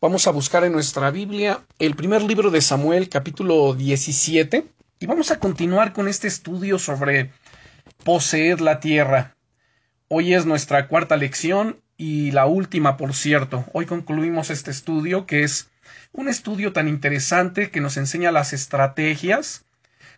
Vamos a buscar en nuestra Biblia el primer libro de Samuel, capítulo 17, y vamos a continuar con este estudio sobre poseer la tierra. Hoy es nuestra cuarta lección y la última, por cierto. Hoy concluimos este estudio que es un estudio tan interesante que nos enseña las estrategias,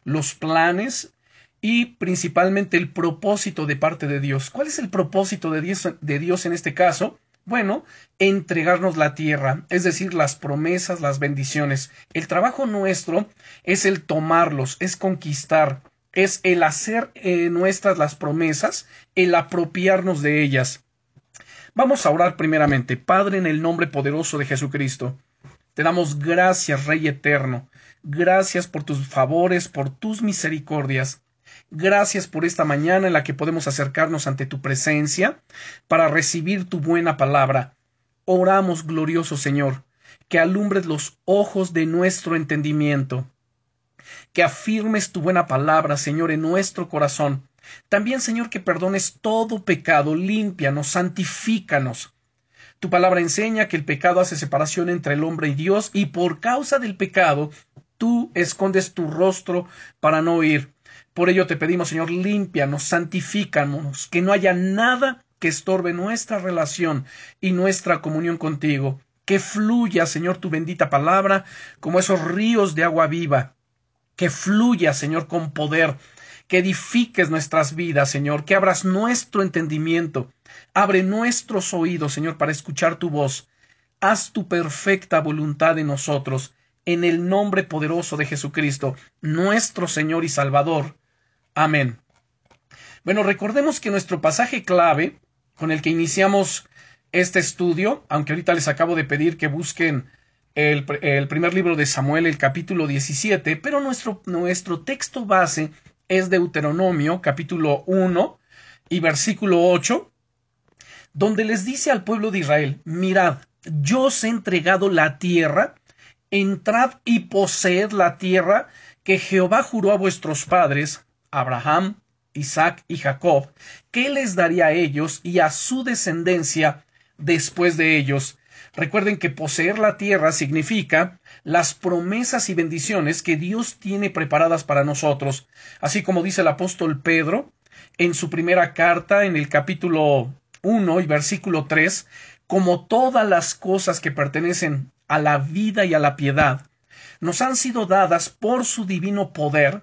los planes y principalmente el propósito de parte de Dios. ¿Cuál es el propósito de Dios, de Dios en este caso? Bueno, entregarnos la tierra, es decir, las promesas, las bendiciones. El trabajo nuestro es el tomarlos, es conquistar, es el hacer eh, nuestras las promesas, el apropiarnos de ellas. Vamos a orar primeramente. Padre, en el nombre poderoso de Jesucristo, te damos gracias, Rey eterno. Gracias por tus favores, por tus misericordias. Gracias por esta mañana en la que podemos acercarnos ante tu presencia para recibir tu buena palabra. Oramos, glorioso Señor, que alumbres los ojos de nuestro entendimiento, que afirmes tu buena palabra, Señor, en nuestro corazón. También, Señor, que perdones todo pecado, límpianos, santifícanos. Tu palabra enseña que el pecado hace separación entre el hombre y Dios, y por causa del pecado tú escondes tu rostro para no oír. Por ello te pedimos, Señor, límpianos, santifícanos, que no haya nada que estorbe nuestra relación y nuestra comunión contigo. Que fluya, Señor, tu bendita palabra como esos ríos de agua viva. Que fluya, Señor, con poder. Que edifiques nuestras vidas, Señor. Que abras nuestro entendimiento. Abre nuestros oídos, Señor, para escuchar tu voz. Haz tu perfecta voluntad en nosotros. En el nombre poderoso de Jesucristo, nuestro Señor y Salvador. Amén. Bueno, recordemos que nuestro pasaje clave con el que iniciamos este estudio, aunque ahorita les acabo de pedir que busquen el, primer libro de Samuel, el capítulo 17, pero nuestro, nuestro texto base es Deuteronomio, capítulo 1 y versículo 8, donde les dice al pueblo de Israel, mirad, yo os he entregado la tierra, entrad y poseed la tierra que Jehová juró a vuestros padres, Abraham, Isaac y Jacob, ¿qué les daría a ellos y a su descendencia después de ellos? Recuerden que poseer la tierra significa las promesas y bendiciones que Dios tiene preparadas para nosotros, así como dice el apóstol Pedro en su primera carta en el capítulo 1 y versículo 3, como todas las cosas que pertenecen a la vida y a la piedad, nos han sido dadas por su divino poder,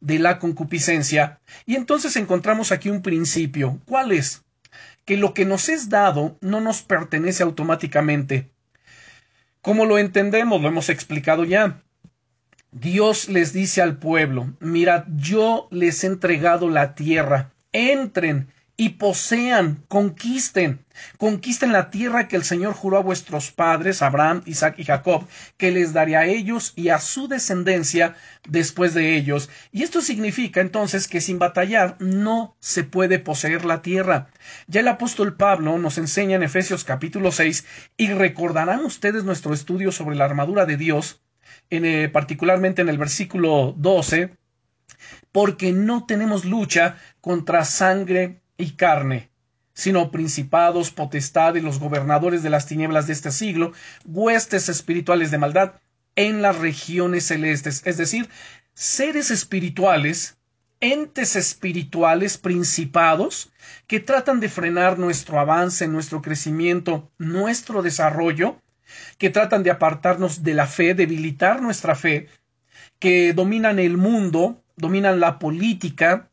de la concupiscencia. Y entonces encontramos aquí un principio. ¿Cuál es? Que lo que nos es dado no nos pertenece automáticamente. ¿Cómo lo entendemos? Lo hemos explicado ya. Dios les dice al pueblo, mirad, yo les he entregado la tierra, entren y posean, conquisten, conquisten la tierra que el Señor juró a vuestros padres, Abraham, Isaac y Jacob, que les daría a ellos y a su descendencia después de ellos. Y esto significa entonces que sin batallar no se puede poseer la tierra. Ya el apóstol Pablo nos enseña en Efesios capítulo 6 y recordarán ustedes nuestro estudio sobre la armadura de Dios, en, eh, particularmente en el versículo 12, porque no tenemos lucha contra sangre y carne, sino principados, potestades, los gobernadores de las tinieblas de este siglo, huestes espirituales de maldad en las regiones celestes, es decir, seres espirituales, entes espirituales, principados, que tratan de frenar nuestro avance, nuestro crecimiento, nuestro desarrollo, que tratan de apartarnos de la fe, debilitar nuestra fe, que dominan el mundo, dominan la política,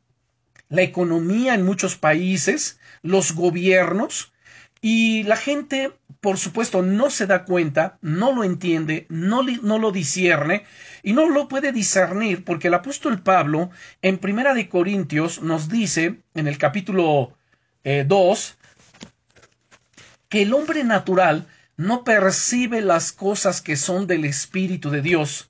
la economía en muchos países, los gobiernos, y la gente, por supuesto, no se da cuenta, no lo entiende, no, no lo discierne y no lo puede discernir porque el apóstol Pablo en Primera de Corintios nos dice en el capítulo 2 eh, que el hombre natural no percibe las cosas que son del Espíritu de Dios,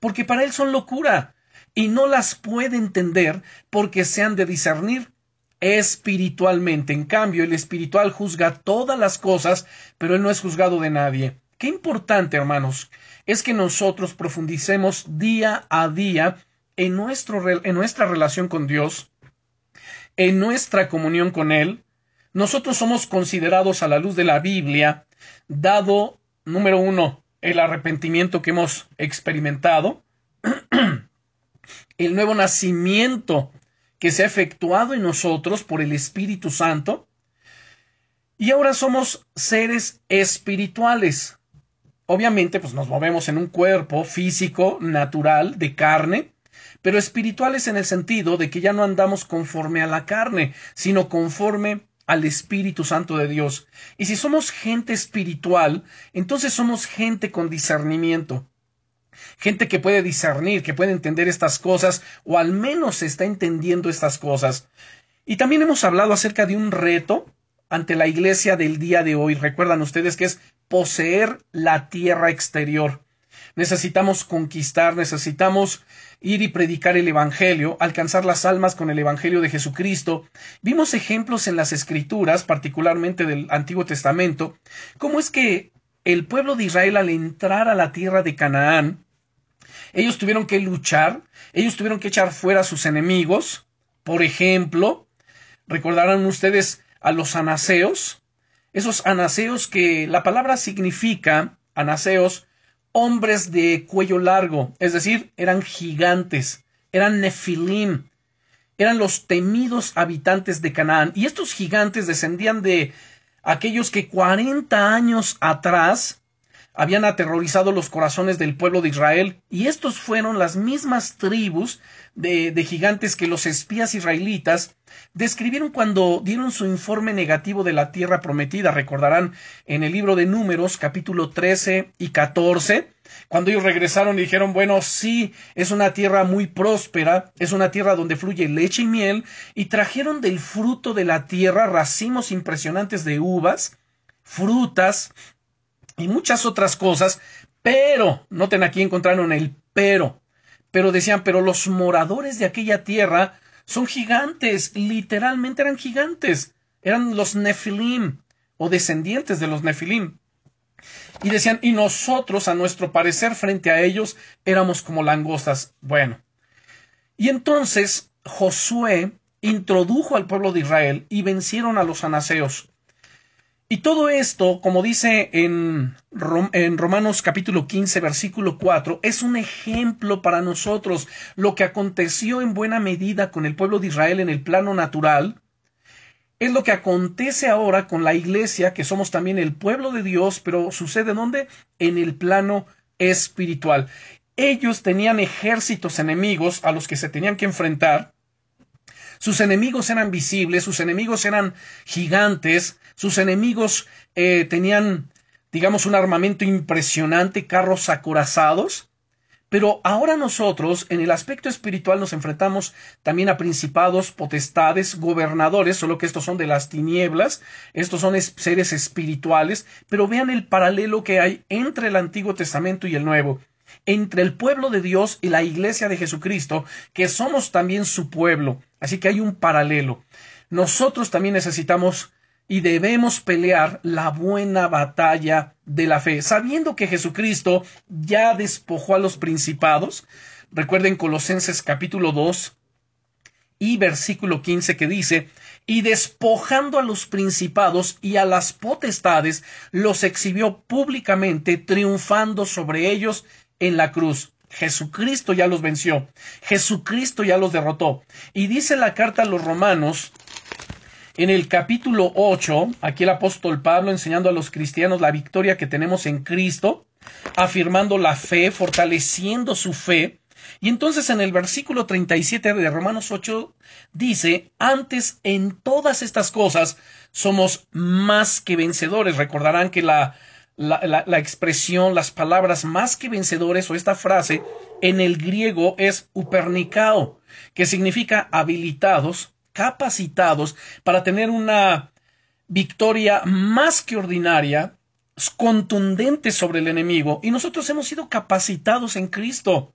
porque para él son locura, y no las puede entender porque se han de discernir espiritualmente. En cambio, el espiritual juzga todas las cosas, pero él no es juzgado de nadie. Qué importante, hermanos, es que nosotros profundicemos día a día en, nuestro, en nuestra relación con Dios, en nuestra comunión con Él. Nosotros somos considerados a la luz de la Biblia, dado, número uno, el arrepentimiento que hemos experimentado, el nuevo nacimiento que se ha efectuado en nosotros por el Espíritu Santo, y ahora somos seres espirituales. Obviamente, pues nos movemos en un cuerpo físico, natural, de carne, pero espirituales en el sentido de que ya no andamos conforme a la carne, sino conforme al Espíritu Santo de Dios. Y si somos gente espiritual, entonces somos gente con discernimiento. Gente que puede discernir, que puede entender estas cosas, o al menos está entendiendo estas cosas. Y también hemos hablado acerca de un reto ante la iglesia del día de hoy. Recuerdan ustedes que es poseer la tierra exterior. Necesitamos conquistar, necesitamos ir y predicar el Evangelio, alcanzar las almas con el Evangelio de Jesucristo. Vimos ejemplos en las Escrituras, particularmente del Antiguo Testamento, cómo es que el pueblo de Israel al entrar a la tierra de Canaán, ellos tuvieron que luchar, ellos tuvieron que echar fuera a sus enemigos. Por ejemplo, recordarán ustedes a los anaseos, esos anaseos que la palabra significa, anaseos, hombres de cuello largo, es decir, eran gigantes, eran nefilim, eran los temidos habitantes de Canaán. Y estos gigantes descendían de aquellos que cuarenta años atrás habían aterrorizado los corazones del pueblo de Israel, y estos fueron las mismas tribus de, de, gigantes que los espías israelitas describieron cuando dieron su informe negativo de la tierra prometida. Recordarán en el libro de Números, capítulo 13 y 14, cuando ellos regresaron y dijeron, bueno, sí, es una tierra muy próspera, es una tierra donde fluye leche y miel, y trajeron del fruto de la tierra racimos impresionantes de uvas, frutas, y muchas otras cosas, pero, noten aquí encontraron el pero, pero decían, pero los moradores de aquella tierra son gigantes, literalmente eran gigantes, eran los Nefilim o descendientes de los Nefilim. Y decían, y nosotros, a nuestro parecer, frente a ellos, éramos como langostas. Bueno. Y entonces Josué introdujo al pueblo de Israel y vencieron a los anaseos. Y todo esto, como dice en, en, Romanos capítulo 15, versículo 4, es un ejemplo para nosotros. Lo que aconteció en buena medida con el pueblo de Israel en el plano natural, es lo que acontece ahora con la iglesia, que somos también el pueblo de Dios, pero sucede dónde? En el plano espiritual. Ellos tenían ejércitos enemigos a los que se tenían que enfrentar, sus enemigos eran visibles, sus enemigos eran gigantes, sus enemigos eh, tenían, digamos, un armamento impresionante, carros acorazados. Pero ahora nosotros, en el aspecto espiritual, nos enfrentamos también a principados, potestades, gobernadores, solo que estos son de las tinieblas, estos son seres espirituales, pero vean el paralelo que hay entre el Antiguo Testamento y el Nuevo entre el pueblo de Dios y la iglesia de Jesucristo, que somos también su pueblo. Así que hay un paralelo. Nosotros también necesitamos y debemos pelear la buena batalla de la fe, sabiendo que Jesucristo ya despojó a los principados. Recuerden Colosenses capítulo 2 y versículo 15 que dice, y despojando a los principados y a las potestades, los exhibió públicamente, triunfando sobre ellos en la cruz. Jesucristo ya los venció. Jesucristo ya los derrotó. Y dice la carta a los romanos, en el capítulo 8, aquí el apóstol Pablo enseñando a los cristianos la victoria que tenemos en Cristo, afirmando la fe, fortaleciendo su fe. Y entonces en el versículo 37 de Romanos 8 dice, antes en todas estas cosas somos más que vencedores. Recordarán que la la, expresión, las palabras más que vencedores o esta frase en el griego es upernicao, que significa habilitados, capacitados para tener una victoria más que ordinaria, contundente sobre el enemigo, y nosotros hemos sido capacitados en Cristo.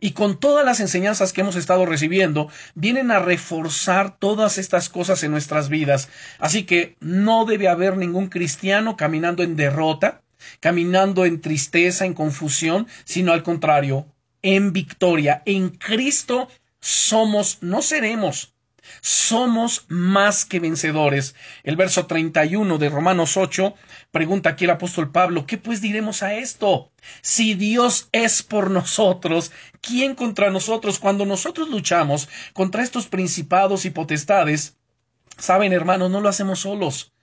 Y con todas las enseñanzas que hemos estado recibiendo, vienen a reforzar todas estas cosas en nuestras vidas. Así que no debe haber ningún cristiano caminando en derrota, caminando en tristeza, en confusión, sino al contrario, en victoria. En Cristo somos, no seremos, somos más que vencedores. El verso 31 de Romanos 8 pregunta aquí el apóstol Pablo, ¿qué pues diremos a esto? Si Dios es por nosotros, ¿quién contra nosotros? Cuando nosotros luchamos contra estos principados y potestades, saben hermanos, no lo hacemos solos.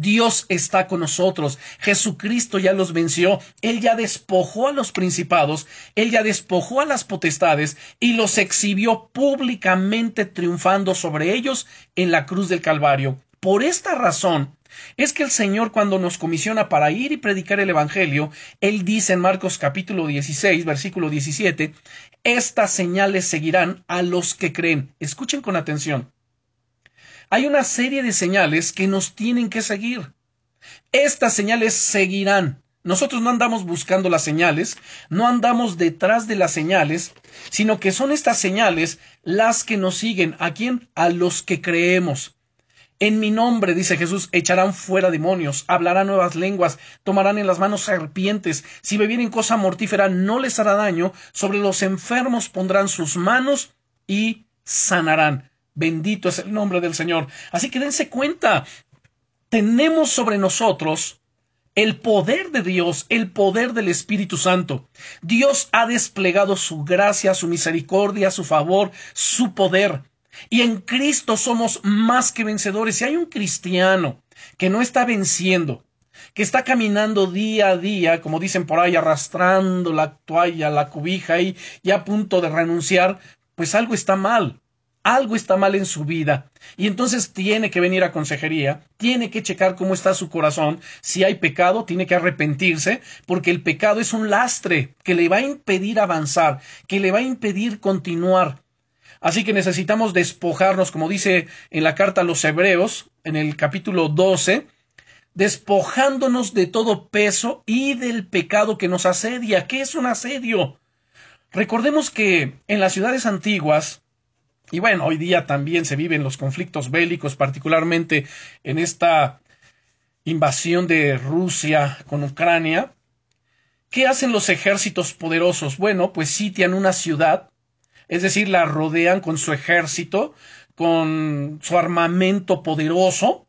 Dios está con nosotros. Jesucristo ya los venció. Él ya despojó a los principados, Él ya despojó a las potestades y los exhibió públicamente triunfando sobre ellos en la cruz del Calvario. Por esta razón es que el Señor cuando nos comisiona para ir y predicar el Evangelio, Él dice en Marcos capítulo 16, versículo 17, estas señales seguirán a los que creen. Escuchen con atención. Hay una serie de señales que nos tienen que seguir. Estas señales seguirán. Nosotros no andamos buscando las señales, no andamos detrás de las señales, sino que son estas señales las que nos siguen. ¿A quién? A los que creemos. En mi nombre, dice Jesús, echarán fuera demonios, hablarán nuevas lenguas, tomarán en las manos serpientes, si bebieren cosa mortífera no les hará daño, sobre los enfermos pondrán sus manos y sanarán. Bendito es el nombre del Señor. Así que dense cuenta, tenemos sobre nosotros el poder de Dios, el poder del Espíritu Santo. Dios ha desplegado su gracia, su misericordia, su favor, su poder. Y en Cristo somos más que vencedores. Si hay un cristiano que no está venciendo, que está caminando día a día, como dicen por ahí, arrastrando la toalla, la cubija y ya a punto de renunciar, pues algo está mal algo está mal en su vida y entonces tiene que venir a consejería, tiene que checar cómo está su corazón, si hay pecado, tiene que arrepentirse, porque el pecado es un lastre que le va a impedir avanzar, que le va a impedir continuar. Así que necesitamos despojarnos, como dice en la carta a los Hebreos, en el capítulo 12, despojándonos de todo peso y del pecado que nos asedia. ¿Qué es un asedio? Recordemos que en las ciudades antiguas, y bueno, hoy día también se viven los conflictos bélicos, particularmente en esta invasión de Rusia con Ucrania. ¿Qué hacen los ejércitos poderosos? Bueno, pues sitian una ciudad, es decir, la rodean con su ejército, con su armamento poderoso,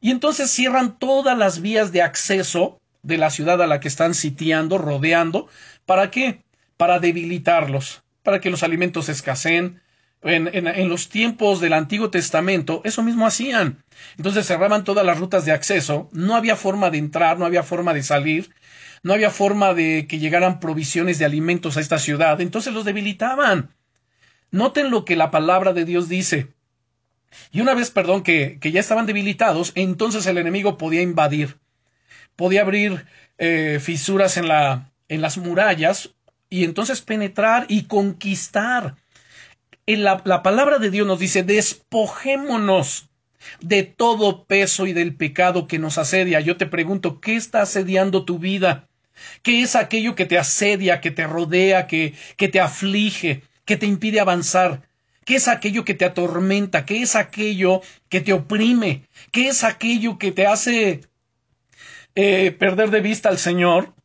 y entonces cierran todas las vías de acceso de la ciudad a la que están sitiando, rodeando. ¿Para qué? Para debilitarlos, para que los alimentos escaseen, en, los tiempos del Antiguo Testamento, eso mismo hacían. Entonces cerraban todas las rutas de acceso, no había forma de entrar, no había forma de salir, no había forma de que llegaran provisiones de alimentos a esta ciudad, entonces los debilitaban. Noten lo que la palabra de Dios dice. Y una vez, perdón, que, que ya estaban debilitados, entonces el enemigo podía invadir, podía abrir eh, fisuras en, la, en las murallas y entonces penetrar y conquistar la, la palabra de Dios nos dice, despojémonos de todo peso y del pecado que nos asedia. Yo te pregunto, ¿qué está asediando tu vida? ¿Qué es aquello que te asedia, que te rodea, que, que te aflige, que te impide avanzar? ¿Qué es aquello que te atormenta? ¿Qué es aquello que te oprime? ¿Qué es aquello que te hace eh, perder de vista al Señor?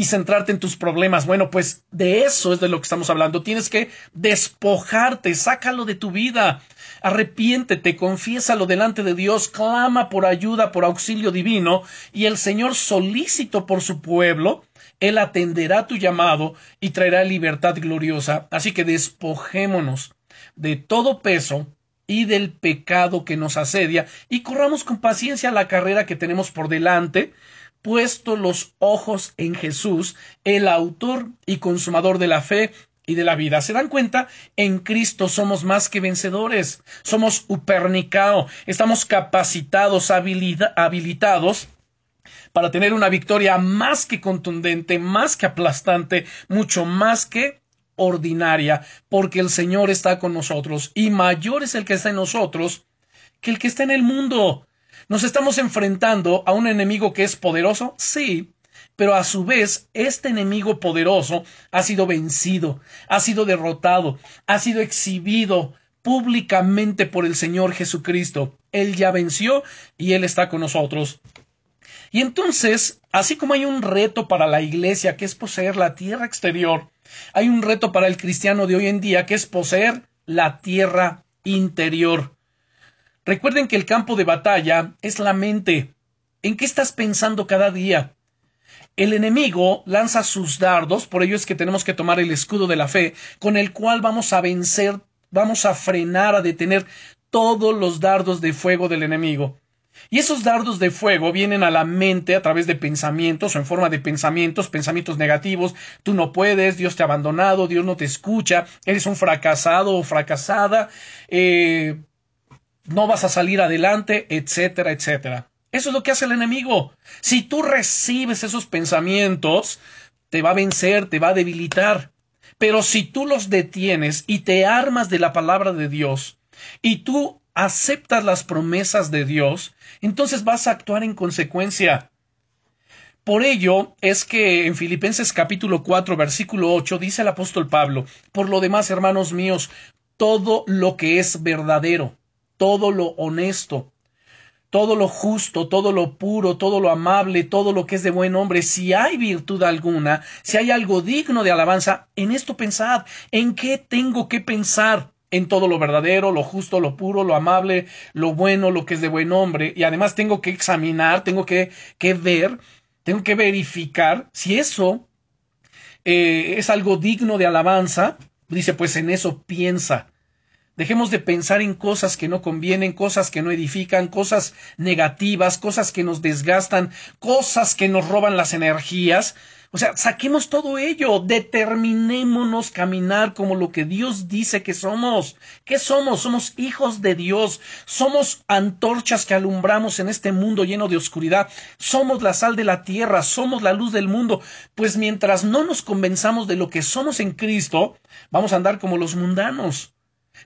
Y centrarte en tus problemas. Bueno, pues de eso es de lo que estamos hablando. Tienes que despojarte, sácalo de tu vida, arrepiéntete, confiésalo delante de Dios, clama por ayuda, por auxilio divino, y el Señor solícito por su pueblo, Él atenderá tu llamado y traerá libertad gloriosa. Así que despojémonos de todo peso y del pecado que nos asedia y corramos con paciencia la carrera que tenemos por delante, puesto los ojos en Jesús, el autor y consumador de la fe y de la vida. ¿Se dan cuenta? En Cristo somos más que vencedores, somos upernicao, estamos capacitados, habilitados para tener una victoria más que contundente, más que aplastante, mucho más que ordinaria, porque el Señor está con nosotros y mayor es el que está en nosotros que el que está en el mundo. ¿Nos estamos enfrentando a un enemigo que es poderoso? Sí, pero a su vez este enemigo poderoso ha sido vencido, ha sido derrotado, ha sido exhibido públicamente por el Señor Jesucristo. Él ya venció y Él está con nosotros. Y entonces, así como hay un reto para la iglesia que es poseer la tierra exterior, hay un reto para el cristiano de hoy en día que es poseer la tierra interior. Recuerden que el campo de batalla es la mente. ¿En qué estás pensando cada día? El enemigo lanza sus dardos, por ello es que tenemos que tomar el escudo de la fe, con el cual vamos a vencer, vamos a frenar, a detener todos los dardos de fuego del enemigo. Y esos dardos de fuego vienen a la mente a través de pensamientos o en forma de pensamientos, pensamientos negativos. Tú no puedes, Dios te ha abandonado, Dios no te escucha, eres un fracasado o fracasada, eh, no vas a salir adelante, etcétera, etcétera. Eso es lo que hace el enemigo. Si tú recibes esos pensamientos, te va a vencer, te va a debilitar. Pero si tú los detienes y te armas de la palabra de Dios, y tú aceptas las promesas de Dios, entonces vas a actuar en consecuencia. Por ello es que en Filipenses capítulo 4 versículo 8 dice el apóstol Pablo, por lo demás, hermanos míos, todo lo que es verdadero, todo lo honesto, todo lo justo, todo lo puro, todo lo amable, todo lo que es de buen hombre, si hay virtud alguna, si hay algo digno de alabanza, en esto pensad, ¿en qué tengo que pensar? en todo lo verdadero, lo justo, lo puro, lo amable, lo bueno, lo que es de buen hombre, y además tengo que examinar, tengo que, que ver, tengo que verificar si eso eh, es algo digno de alabanza, dice, pues en eso piensa. Dejemos de pensar en cosas que no convienen, cosas que no edifican, cosas negativas, cosas que nos desgastan, cosas que nos roban las energías. O sea, saquemos todo ello, determinémonos caminar como lo que Dios dice que somos. ¿Qué somos? Somos hijos de Dios, somos antorchas que alumbramos en este mundo lleno de oscuridad, somos la sal de la tierra, somos la luz del mundo. Pues mientras no nos convenzamos de lo que somos en Cristo, vamos a andar como los mundanos.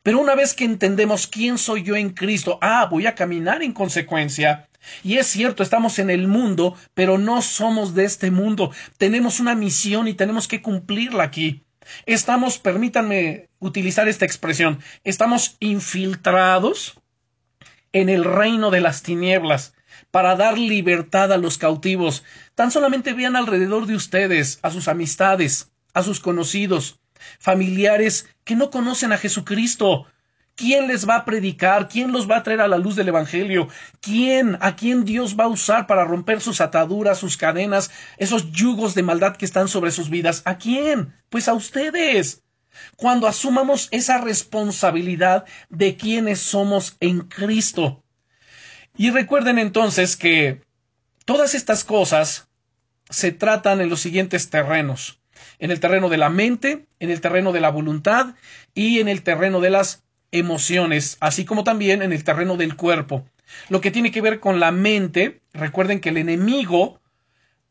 Pero una vez que entendemos quién soy yo en Cristo, ah, voy a caminar en consecuencia. Y es cierto, estamos en el mundo, pero no somos de este mundo. Tenemos una misión y tenemos que cumplirla aquí. Estamos, permítanme utilizar esta expresión, estamos infiltrados en el reino de las tinieblas para dar libertad a los cautivos. Tan solamente vean alrededor de ustedes, a sus amistades, a sus conocidos, familiares que no conocen a Jesucristo. ¿Quién les va a predicar? ¿Quién los va a traer a la luz del Evangelio? ¿Quién? ¿A quién Dios va a usar para romper sus ataduras, sus cadenas, esos yugos de maldad que están sobre sus vidas? ¿A quién? Pues a ustedes. Cuando asumamos esa responsabilidad de quienes somos en Cristo. Y recuerden entonces que todas estas cosas se tratan en los siguientes terrenos. En el terreno de la mente, en el terreno de la voluntad y en el terreno de las emociones, así como también en el terreno del cuerpo. Lo que tiene que ver con la mente, recuerden que el enemigo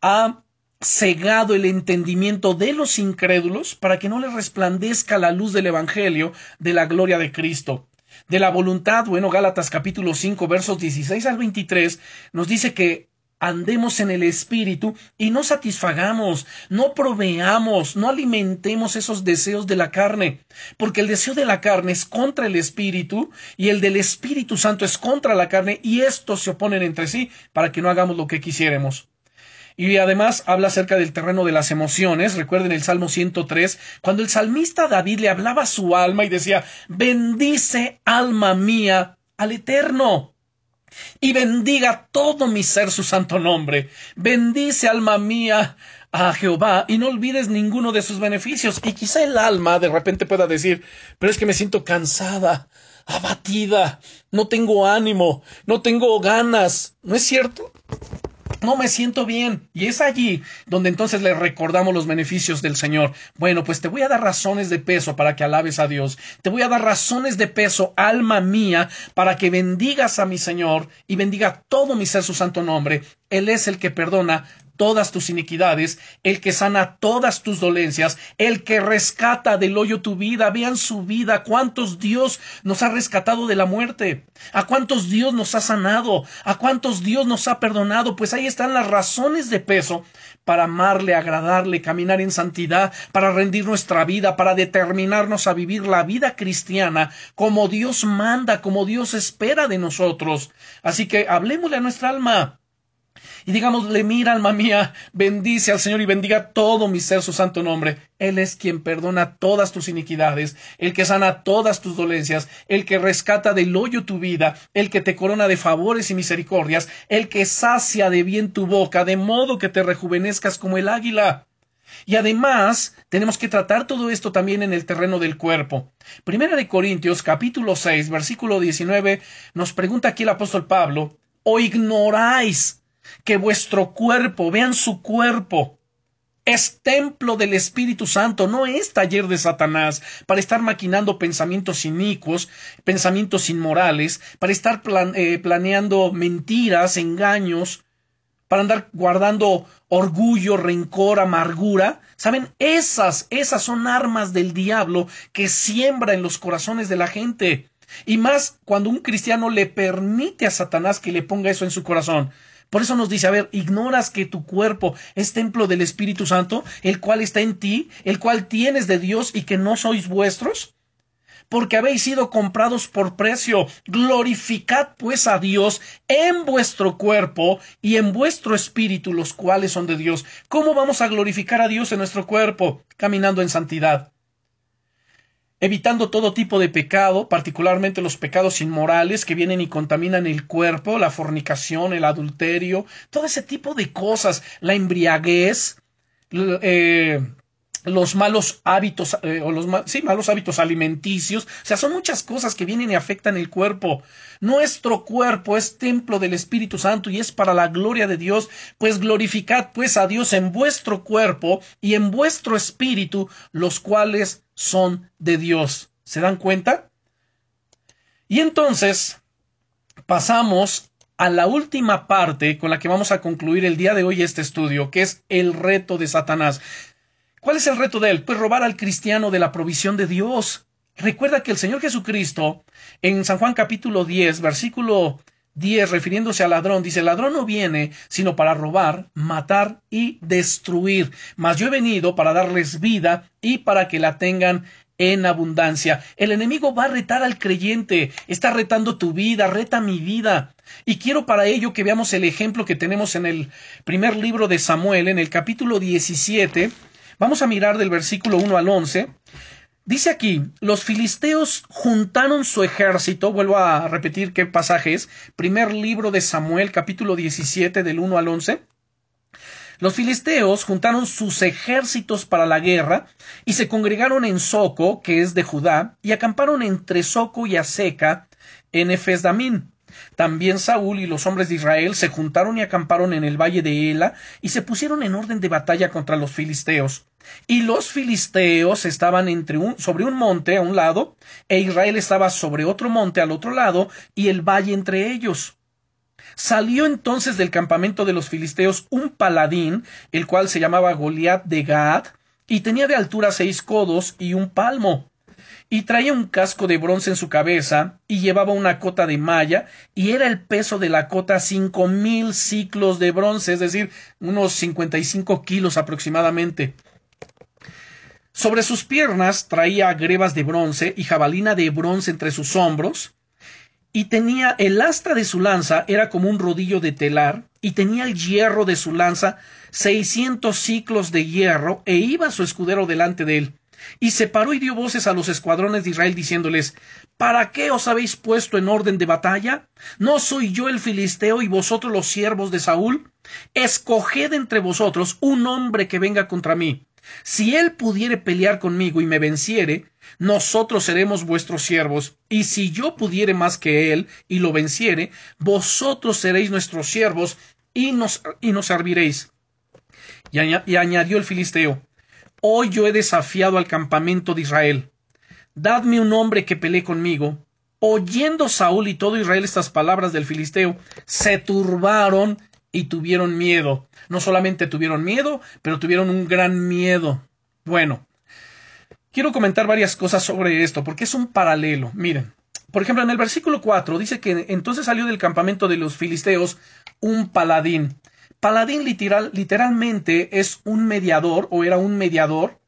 ha cegado el entendimiento de los incrédulos para que no les resplandezca la luz del Evangelio de la gloria de Cristo. De la voluntad, bueno, Gálatas capítulo 5 versos 16 al 23 nos dice que andemos en el Espíritu y no satisfagamos, no proveamos, no alimentemos esos deseos de la carne, porque el deseo de la carne es contra el Espíritu y el del Espíritu Santo es contra la carne y estos se oponen entre sí para que no hagamos lo que quisiéramos. Y además habla acerca del terreno de las emociones. Recuerden el Salmo 103, cuando el salmista David le hablaba a su alma y decía, bendice alma mía al Eterno y bendiga todo mi ser su santo nombre. Bendice, alma mía, a Jehová y no olvides ninguno de sus beneficios. Y quizá el alma de repente pueda decir, pero es que me siento cansada, abatida, no tengo ánimo, no tengo ganas. ¿No es cierto? No me siento bien. Y es allí donde entonces le recordamos los beneficios del Señor. Bueno, pues te voy a dar razones de peso para que alabes a Dios. Te voy a dar razones de peso, alma mía, para que bendigas a mi Señor y bendiga todo mi ser su santo nombre. Él es el que perdona todas tus iniquidades, el que sana todas tus dolencias, el que rescata del hoyo tu vida. Vean su vida, cuántos Dios nos ha rescatado de la muerte, a cuántos Dios nos ha sanado, a cuántos Dios nos ha perdonado. Pues ahí están las razones de peso para amarle, agradarle, caminar en santidad, para rendir nuestra vida, para determinarnos a vivir la vida cristiana como Dios manda, como Dios espera de nosotros. Así que hablemosle a nuestra alma y digámosle, mira, alma mía, bendice al Señor y bendiga todo mi ser su santo nombre. Él es quien perdona todas tus iniquidades, el que sana todas tus dolencias, el que rescata del hoyo tu vida, el que te corona de favores y misericordias, el que sacia de bien tu boca, de modo que te rejuvenezcas como el águila. Y además, tenemos que tratar todo esto también en el terreno del cuerpo. Primera de Corintios, capítulo 6, versículo 19, nos pregunta aquí el apóstol Pablo, ¿o ignoráis que vuestro cuerpo, vean su cuerpo, es templo del Espíritu Santo, no es taller de Satanás para estar maquinando pensamientos inicuos, pensamientos inmorales, para estar eh, planeando mentiras, engaños, para andar guardando orgullo, rencor, amargura. Saben, esas, esas son armas del diablo que siembra en los corazones de la gente. Y más cuando un cristiano le permite a Satanás que le ponga eso en su corazón. Por eso nos dice, a ver, ignoras que tu cuerpo es templo del Espíritu Santo, el cual está en ti, el cual tienes de Dios y que no sois vuestros porque habéis sido comprados por precio. Glorificad pues a Dios en vuestro cuerpo y en vuestro espíritu, los cuales son de Dios. ¿Cómo vamos a glorificar a Dios en nuestro cuerpo? Caminando en santidad evitando todo tipo de pecado, particularmente los pecados inmorales que vienen y contaminan el cuerpo, la fornicación, el adulterio, todo ese tipo de cosas, la embriaguez, eh, los malos hábitos eh, o los sí, malos hábitos alimenticios, o sea, son muchas cosas que vienen y afectan el cuerpo. Nuestro cuerpo es templo del Espíritu Santo y es para la gloria de Dios, pues glorificad pues a Dios en vuestro cuerpo y en vuestro espíritu, los cuales son de Dios. ¿Se dan cuenta? Y entonces pasamos a la última parte con la que vamos a concluir el día de hoy este estudio, que es el reto de Satanás. ¿Cuál es el reto de él? Pues robar al cristiano de la provisión de Dios. Recuerda que el Señor Jesucristo, en San Juan capítulo 10, versículo 10, refiriéndose al ladrón, dice, el ladrón no viene sino para robar, matar y destruir, mas yo he venido para darles vida y para que la tengan en abundancia. El enemigo va a retar al creyente, está retando tu vida, reta mi vida. Y quiero para ello que veamos el ejemplo que tenemos en el primer libro de Samuel, en el capítulo 17, Vamos a mirar del versículo 1 al 11. Dice aquí, los filisteos juntaron su ejército, vuelvo a repetir qué pasaje es, primer libro de Samuel, capítulo 17, del 1 al 11. Los filisteos juntaron sus ejércitos para la guerra y se congregaron en Soco, que es de Judá, y acamparon entre Soco y Aseca en Efesdamín. También Saúl y los hombres de Israel se juntaron y acamparon en el valle de Ela y se pusieron en orden de batalla contra los filisteos. Y los filisteos estaban entre un, sobre un monte a un lado, e Israel estaba sobre otro monte al otro lado, y el valle entre ellos. Salió entonces del campamento de los filisteos un paladín, el cual se llamaba Goliat de Gad, y tenía de altura seis codos y un palmo y traía un casco de bronce en su cabeza, y llevaba una cota de malla, y era el peso de la cota cinco mil ciclos de bronce, es decir, unos cincuenta y cinco kilos aproximadamente. Sobre sus piernas traía grebas de bronce y jabalina de bronce entre sus hombros, y tenía el asta de su lanza era como un rodillo de telar, y tenía el hierro de su lanza seiscientos ciclos de hierro, e iba su escudero delante de él y se paró y dio voces a los escuadrones de Israel diciéndoles ¿Para qué os habéis puesto en orden de batalla? ¿No soy yo el filisteo y vosotros los siervos de Saúl? Escoged entre vosotros un hombre que venga contra mí. Si él pudiere pelear conmigo y me venciere, nosotros seremos vuestros siervos, y si yo pudiere más que él y lo venciere, vosotros seréis nuestros siervos y nos, y nos serviréis. Y, y añadió el filisteo Hoy yo he desafiado al campamento de Israel. Dadme un hombre que pelee conmigo. Oyendo Saúl y todo Israel estas palabras del filisteo, se turbaron y tuvieron miedo. No solamente tuvieron miedo, pero tuvieron un gran miedo. Bueno, quiero comentar varias cosas sobre esto, porque es un paralelo. Miren, por ejemplo, en el versículo 4 dice que entonces salió del campamento de los filisteos un paladín. Paladín literal, literalmente es un mediador o era un mediador,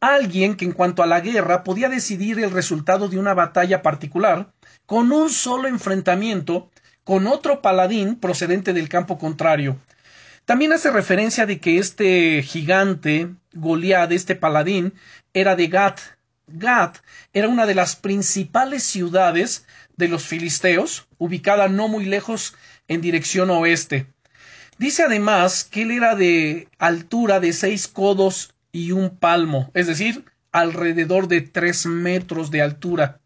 alguien que en cuanto a la guerra podía decidir el resultado de una batalla particular con un solo enfrentamiento con otro paladín procedente del campo contrario. También hace referencia de que este gigante, Goliat, este paladín, era de Gat. Gat era una de las principales ciudades de los filisteos, ubicada no muy lejos en dirección oeste. Dice además que él era de altura de seis codos y un palmo, es decir, alrededor de tres metros de altura.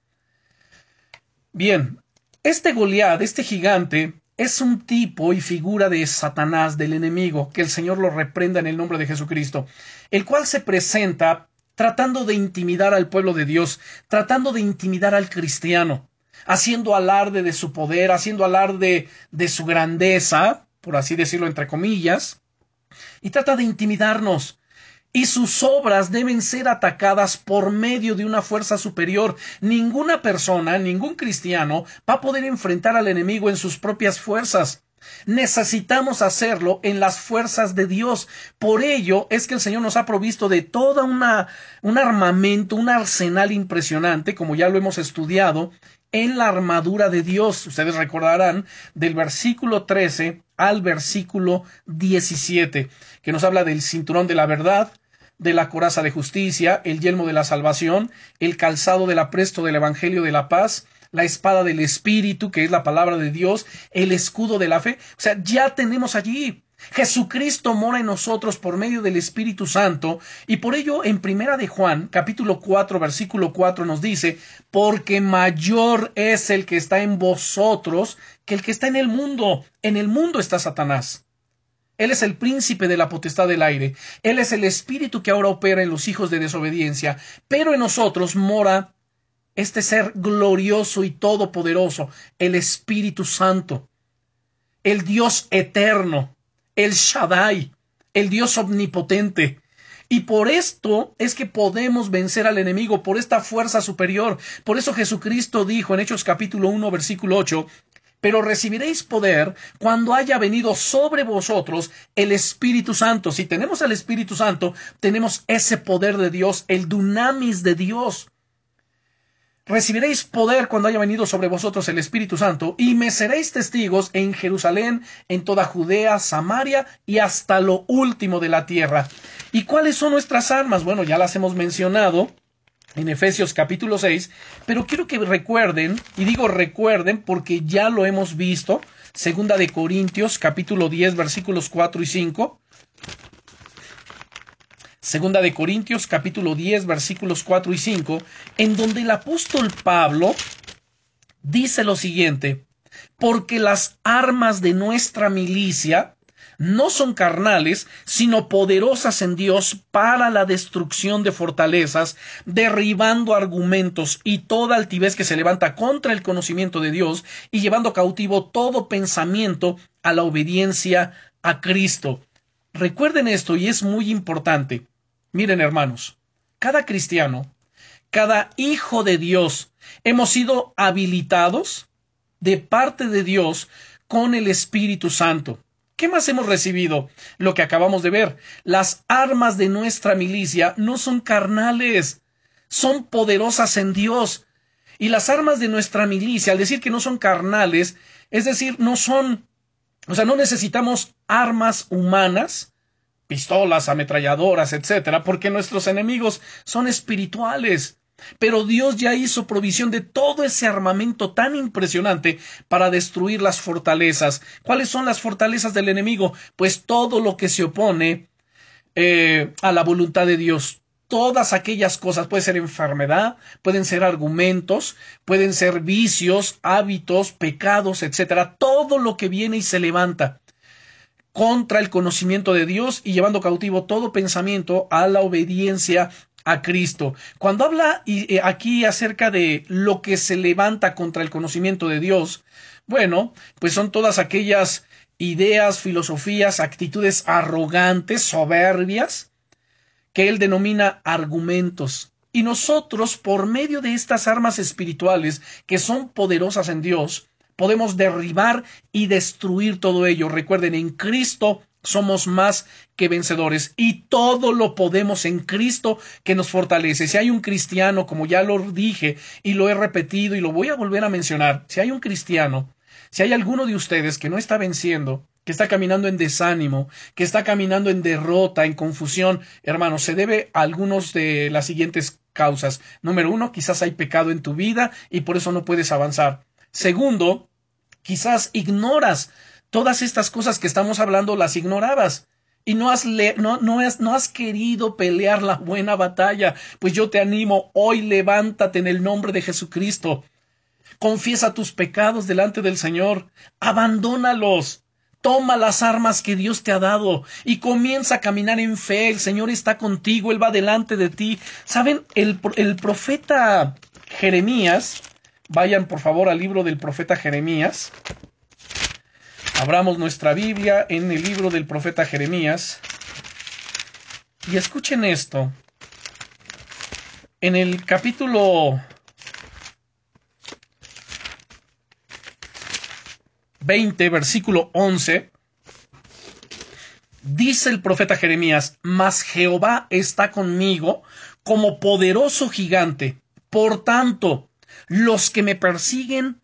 Bien, este Goliat, este gigante, es un tipo y figura de Satanás, del enemigo, que el Señor lo reprenda en el nombre de Jesucristo, el cual se presenta tratando de intimidar al pueblo de Dios, tratando de intimidar al cristiano, haciendo alarde de su poder, haciendo alarde de su grandeza, por así decirlo entre comillas, y trata de intimidarnos, y sus obras deben ser atacadas por medio de una fuerza superior. Ninguna persona, ningún cristiano va a poder enfrentar al enemigo en sus propias fuerzas. Necesitamos hacerlo en las fuerzas de Dios. Por ello es que el Señor nos ha provisto de toda una un armamento, un arsenal impresionante, como ya lo hemos estudiado, en la armadura de Dios. Ustedes recordarán del versículo 13 al versículo 17, que nos habla del cinturón de la verdad, de la coraza de justicia, el yelmo de la salvación, el calzado del apresto del Evangelio de la paz, la espada del Espíritu, que es la palabra de Dios, el escudo de la fe. O sea, ya tenemos allí. Jesucristo mora en nosotros por medio del Espíritu Santo, y por ello en Primera de Juan, capítulo 4, versículo 4 nos dice, porque mayor es el que está en vosotros que el que está en el mundo. En el mundo está Satanás. Él es el príncipe de la potestad del aire. Él es el espíritu que ahora opera en los hijos de desobediencia. Pero en nosotros mora este ser glorioso y todopoderoso, el Espíritu Santo, el Dios eterno, el Shaddai, el Dios omnipotente. Y por esto es que podemos vencer al enemigo, por esta fuerza superior. Por eso Jesucristo dijo en Hechos capítulo 1 versículo 8, pero recibiréis poder cuando haya venido sobre vosotros el Espíritu Santo. Si tenemos el Espíritu Santo, tenemos ese poder de Dios, el dunamis de Dios. Recibiréis poder cuando haya venido sobre vosotros el Espíritu Santo, y me seréis testigos en Jerusalén, en toda Judea, Samaria y hasta lo último de la tierra. ¿Y cuáles son nuestras armas? Bueno, ya las hemos mencionado en Efesios capítulo 6, pero quiero que recuerden, y digo recuerden porque ya lo hemos visto, segunda de Corintios capítulo 10 versículos 4 y 5. Segunda de Corintios capítulo 10 versículos 4 y 5, en donde el apóstol Pablo dice lo siguiente, porque las armas de nuestra milicia no son carnales, sino poderosas en Dios para la destrucción de fortalezas, derribando argumentos y toda altivez que se levanta contra el conocimiento de Dios y llevando cautivo todo pensamiento a la obediencia a Cristo. Recuerden esto y es muy importante. Miren hermanos, cada cristiano, cada hijo de Dios, hemos sido habilitados de parte de Dios con el Espíritu Santo. ¿Qué más hemos recibido? Lo que acabamos de ver. Las armas de nuestra milicia no son carnales, son poderosas en Dios. Y las armas de nuestra milicia, al decir que no son carnales, es decir, no son, o sea, no necesitamos armas humanas, pistolas, ametralladoras, etcétera, porque nuestros enemigos son espirituales. Pero Dios ya hizo provisión de todo ese armamento tan impresionante para destruir las fortalezas. ¿Cuáles son las fortalezas del enemigo? Pues todo lo que se opone eh, a la voluntad de Dios. Todas aquellas cosas, puede ser enfermedad, pueden ser argumentos, pueden ser vicios, hábitos, pecados, etcétera. Todo lo que viene y se levanta contra el conocimiento de Dios y llevando cautivo todo pensamiento a la obediencia a Cristo. Cuando habla eh, aquí acerca de lo que se levanta contra el conocimiento de Dios, bueno, pues son todas aquellas ideas, filosofías, actitudes arrogantes, soberbias, que él denomina argumentos. Y nosotros, por medio de estas armas espirituales que son poderosas en Dios, podemos derribar y destruir todo ello. Recuerden, en Cristo somos más que vencedores y todo lo podemos en Cristo que nos fortalece. Si hay un cristiano, como ya lo dije y lo he repetido y lo voy a volver a mencionar, si hay un cristiano, si hay alguno de ustedes que no está venciendo, que está caminando en desánimo, que está caminando en derrota, en confusión, hermano, se debe a algunos de las siguientes causas. Número uno, quizás hay pecado en tu vida y por eso no puedes avanzar. Segundo, quizás ignoras todas estas cosas que estamos hablando, las ignorabas y no has, no, no, has, no has querido pelear la buena batalla, pues yo te animo, hoy levántate en el nombre de Jesucristo. Confiesa tus pecados delante del Señor, abandónalos, Toma las armas que Dios te ha dado y comienza a caminar en fe. El Señor está contigo, Él va delante de ti. ¿Saben? El, el profeta Jeremías, vayan por favor al libro del profeta Jeremías. Abramos nuestra Biblia en el libro del profeta Jeremías. Y escuchen esto. En el capítulo 20, versículo 11, dice el profeta Jeremías, mas Jehová está conmigo como poderoso gigante. Por tanto, los que me persiguen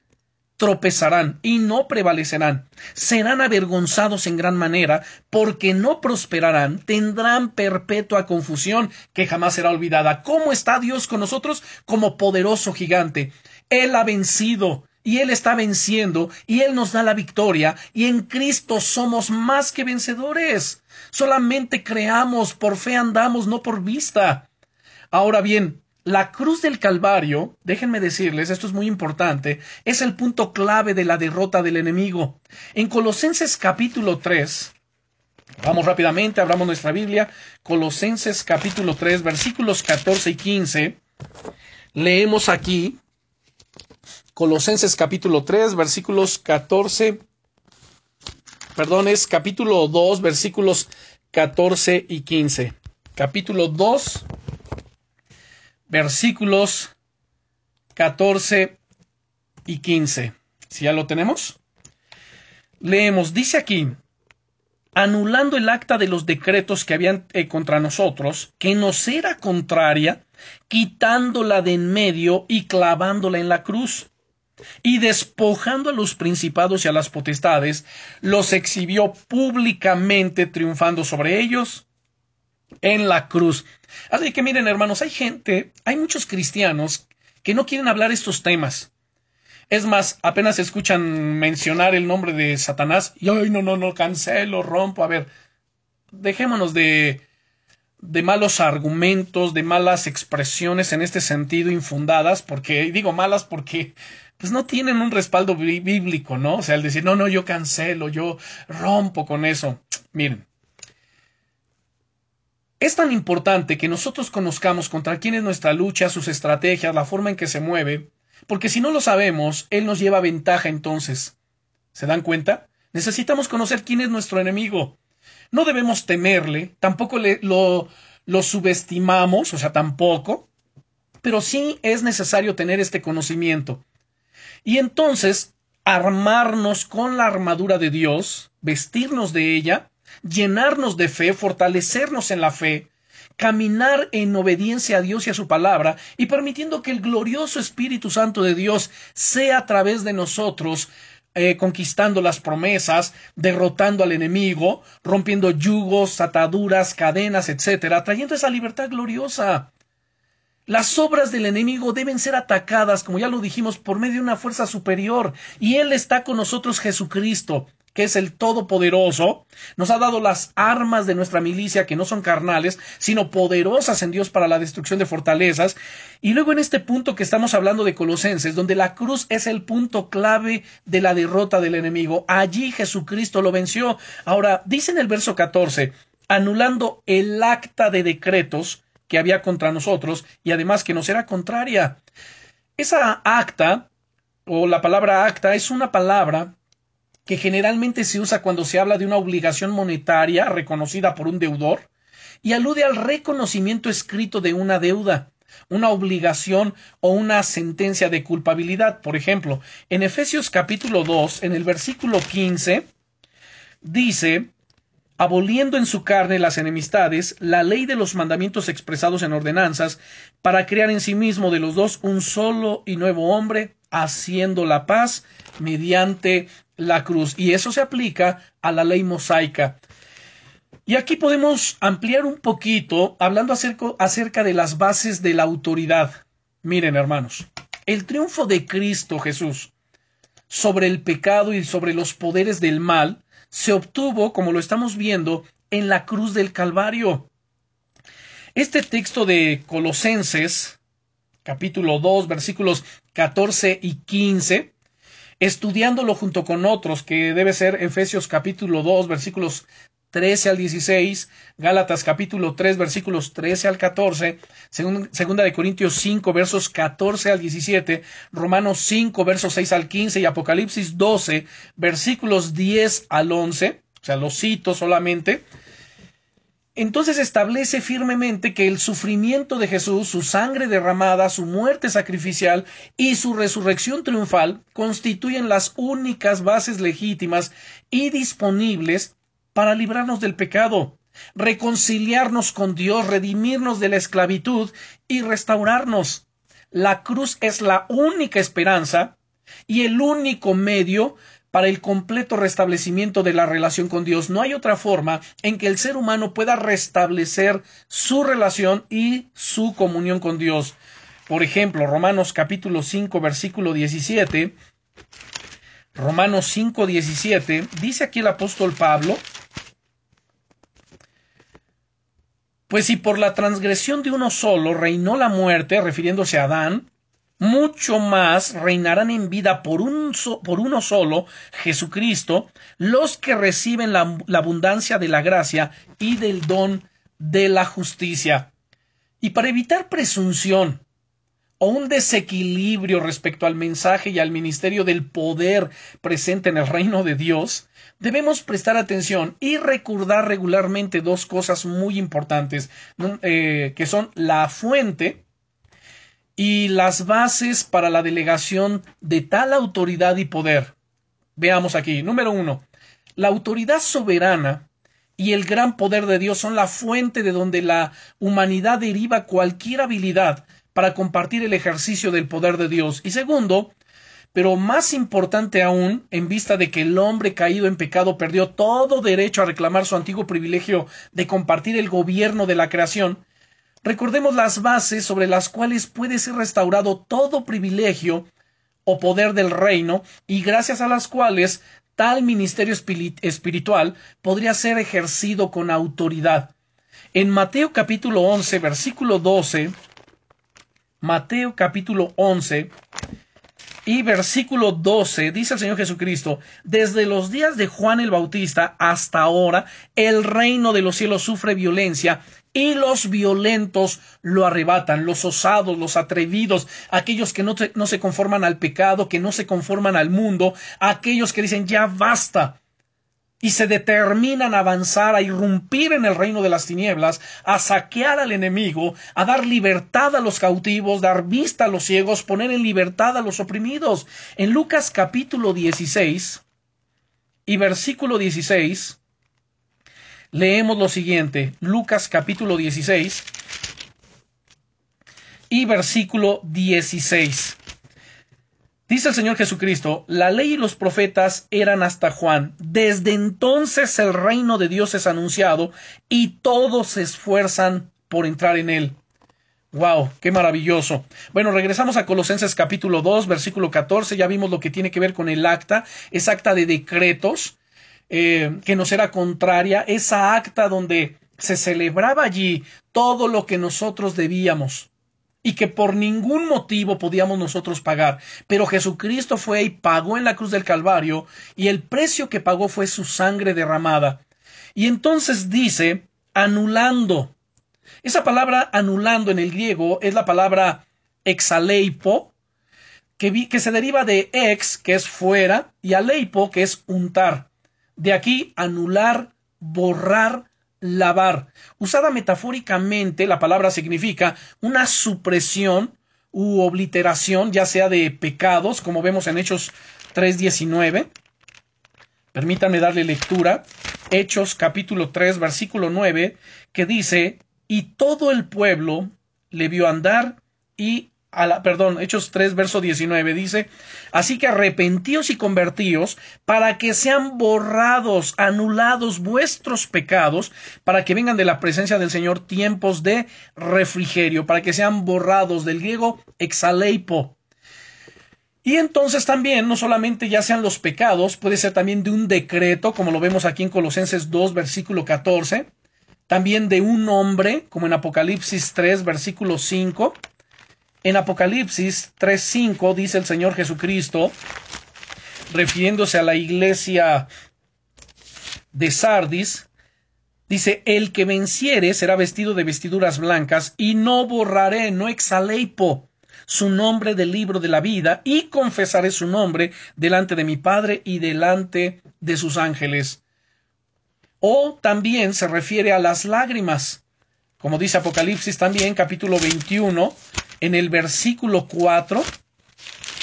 tropezarán y no prevalecerán, serán avergonzados en gran manera, porque no prosperarán, tendrán perpetua confusión que jamás será olvidada. ¿Cómo está Dios con nosotros? Como poderoso gigante. Él ha vencido, y Él está venciendo y Él nos da la victoria y en Cristo somos más que vencedores. Solamente creamos, por fe andamos, no por vista. Ahora bien, la cruz del Calvario, déjenme decirles, esto es muy importante, es el punto clave de la derrota del enemigo. En Colosenses capítulo 3, vamos rápidamente, abramos nuestra Biblia, Colosenses capítulo 3, versículos 14 y 15, leemos aquí, Colosenses capítulo 3, versículos 14, perdón, es capítulo 2, versículos 14 y 15. Capítulo 2, versículos 14 y 15. Si ya lo tenemos. Leemos, dice aquí, anulando el acta de los decretos que habían eh, contra nosotros, que nos era contraria, quitándola de en medio y clavándola en la cruz y despojando a los principados y a las potestades, los exhibió públicamente triunfando sobre ellos en la cruz. Así que miren hermanos, hay gente, hay muchos cristianos que no quieren hablar estos temas. Es más, apenas escuchan mencionar el nombre de Satanás y ay no, no, no, cancelo, rompo. A ver, dejémonos de, de malos argumentos, de malas expresiones en este sentido infundadas, porque digo malas porque pues no tienen un respaldo bíblico, ¿no? O sea, el decir, no, no, yo cancelo, yo rompo con eso. Miren, es tan importante que nosotros conozcamos contra quién es nuestra lucha, sus estrategias, la forma en que se mueve, porque si no lo sabemos, él nos lleva ventaja entonces. ¿Se dan cuenta? Necesitamos conocer quién es nuestro enemigo. No debemos temerle, tampoco lo, lo subestimamos, o sea, tampoco, pero sí es necesario tener este conocimiento. Y entonces armarnos con la armadura de Dios, vestirnos de ella, llenarnos de fe, fortalecernos en la fe, caminar en obediencia a Dios y a su palabra, y permitiendo que el glorioso Espíritu Santo de Dios sea a través de nosotros eh, conquistando las promesas, derrotando al enemigo, rompiendo yugos, ataduras, cadenas, etcétera, trayendo esa libertad gloriosa. Las obras del enemigo deben ser atacadas, como ya lo dijimos, por medio de una fuerza superior. Y Él está con nosotros, Jesucristo, que es el Todopoderoso. Nos ha dado las armas de nuestra milicia, que no son carnales, sino poderosas en Dios para la destrucción de fortalezas. Y luego en este punto que estamos hablando de Colosenses, donde la cruz es el punto clave de la derrota del enemigo. Allí Jesucristo lo venció. Ahora, dice en el verso 14, anulando el acta de decretos, que había contra nosotros y además que nos era contraria. Esa acta, o la palabra acta, es una palabra que generalmente se usa cuando se habla de una obligación monetaria reconocida por un deudor, y alude al reconocimiento escrito de una deuda, una obligación o una sentencia de culpabilidad. Por ejemplo, en Efesios capítulo 2, en el versículo 15, dice, aboliendo en su carne las enemistades, la ley de los mandamientos expresados en ordenanzas, para crear en sí mismo de los dos un solo y nuevo hombre, haciendo la paz mediante la cruz. Y eso se aplica a la ley mosaica. Y aquí podemos ampliar un poquito hablando acerca, de las bases de la autoridad. Miren, hermanos, el triunfo de Cristo Jesús sobre el pecado y sobre los poderes del mal se obtuvo, como lo estamos viendo, en la cruz del Calvario. Este texto de Colosenses, capítulo 2, versículos 14 y 15, estudiándolo junto con otros, que debe ser Efesios capítulo 2, versículos 13 al 16, Gálatas capítulo 3 versículos 13 al 14, segunda de Corintios 5 versos 14 al 17, Romanos 5 versos 6 al 15 y Apocalipsis 12 versículos 10 al 11, o sea, los cito solamente. Entonces establece firmemente que el sufrimiento de Jesús, su sangre derramada, su muerte sacrificial y su resurrección triunfal constituyen las únicas bases legítimas y disponibles para librarnos del pecado, reconciliarnos con Dios, redimirnos de la esclavitud y restaurarnos. La cruz es la única esperanza y el único medio para el completo restablecimiento de la relación con Dios. No hay otra forma en que el ser humano pueda restablecer su relación y su comunión con Dios. Por ejemplo, Romanos capítulo 5 versículo 17. Romanos 5 17 dice aquí el apóstol Pablo, Pues si por la transgresión de uno solo reinó la muerte, refiriéndose a Adán, mucho más reinarán en vida por, un por uno solo, Jesucristo, los que reciben la, abundancia de la gracia y del don de la justicia. Y para evitar presunción o un desequilibrio respecto al mensaje y al ministerio del poder presente en el reino de Dios, debemos prestar atención y recordar regularmente dos cosas muy importantes, eh, que son la fuente y las bases para la delegación de tal autoridad y poder. Veamos aquí. Número uno, la autoridad soberana y el gran poder de Dios son la fuente de donde la humanidad deriva cualquier habilidad para compartir el ejercicio del poder de Dios. Y segundo, pero más importante aún, en vista de que el hombre caído en pecado perdió todo derecho a reclamar su antiguo privilegio de compartir el gobierno de la creación, recordemos las bases sobre las cuales puede ser restaurado todo privilegio o poder del reino y gracias a las cuales tal ministerio espiritual podría ser ejercido con autoridad. En Mateo capítulo 11, versículo 12, Mateo capítulo 11, y versículo 12 dice el Señor Jesucristo, desde los días de Juan el Bautista hasta ahora, el reino de los cielos sufre violencia y los violentos lo arrebatan, los osados, los atrevidos, aquellos que no, no se conforman al pecado, que no se conforman al mundo, aquellos que dicen ya basta, y se determinan a avanzar, a irrumpir en el reino de las tinieblas, a saquear al enemigo, a dar libertad a los cautivos, dar vista a los ciegos, poner en libertad a los oprimidos. En Lucas capítulo 16 y versículo 16, leemos lo siguiente, Lucas capítulo 16 y versículo 16. Dice el Señor Jesucristo, la ley y los profetas eran hasta Juan. Desde entonces el reino de Dios es anunciado y todos se esfuerzan por entrar en él. Wow, qué maravilloso. Bueno, regresamos a Colosenses capítulo 2, versículo 14. Ya vimos lo que tiene que ver con el acta. Es acta de decretos, eh, que nos era contraria. Esa acta donde se celebraba allí todo lo que nosotros debíamos y que por ningún motivo podíamos nosotros pagar. Pero Jesucristo fue y pagó en la cruz del Calvario y el precio que pagó fue su sangre derramada. Y entonces dice anulando. Esa palabra anulando en el griego es la palabra exaleipo, que, que se deriva de ex, que es fuera, y aleipo, que es untar. De aquí anular, borrar, lavar. Usada metafóricamente, la palabra significa una supresión u obliteración, ya sea de pecados, como vemos en Hechos 3.19. Permítanme darle lectura. Hechos capítulo 3, versículo 9, que dice, y todo el pueblo le vio andar y a la, perdón, Hechos 3, verso 19 dice, así que arrepentíos y convertíos para que sean borrados, anulados vuestros pecados, para que vengan de la presencia del Señor tiempos de refrigerio, para que sean borrados del griego exaleipo. Y entonces también, no solamente ya sean los pecados, puede ser también de un decreto, como lo vemos aquí en Colosenses 2, versículo 14, también de un hombre, como en Apocalipsis 3, versículo 5, en Apocalipsis 3.5 dice el Señor Jesucristo, refiriéndose a la iglesia de Sardis, dice, el que venciere será vestido de vestiduras blancas y no borraré, no exaleipo su nombre del libro de la vida y confesaré su nombre delante de mi Padre y delante de sus ángeles. O también se refiere a las lágrimas, como dice Apocalipsis también, capítulo 21, en el versículo 4,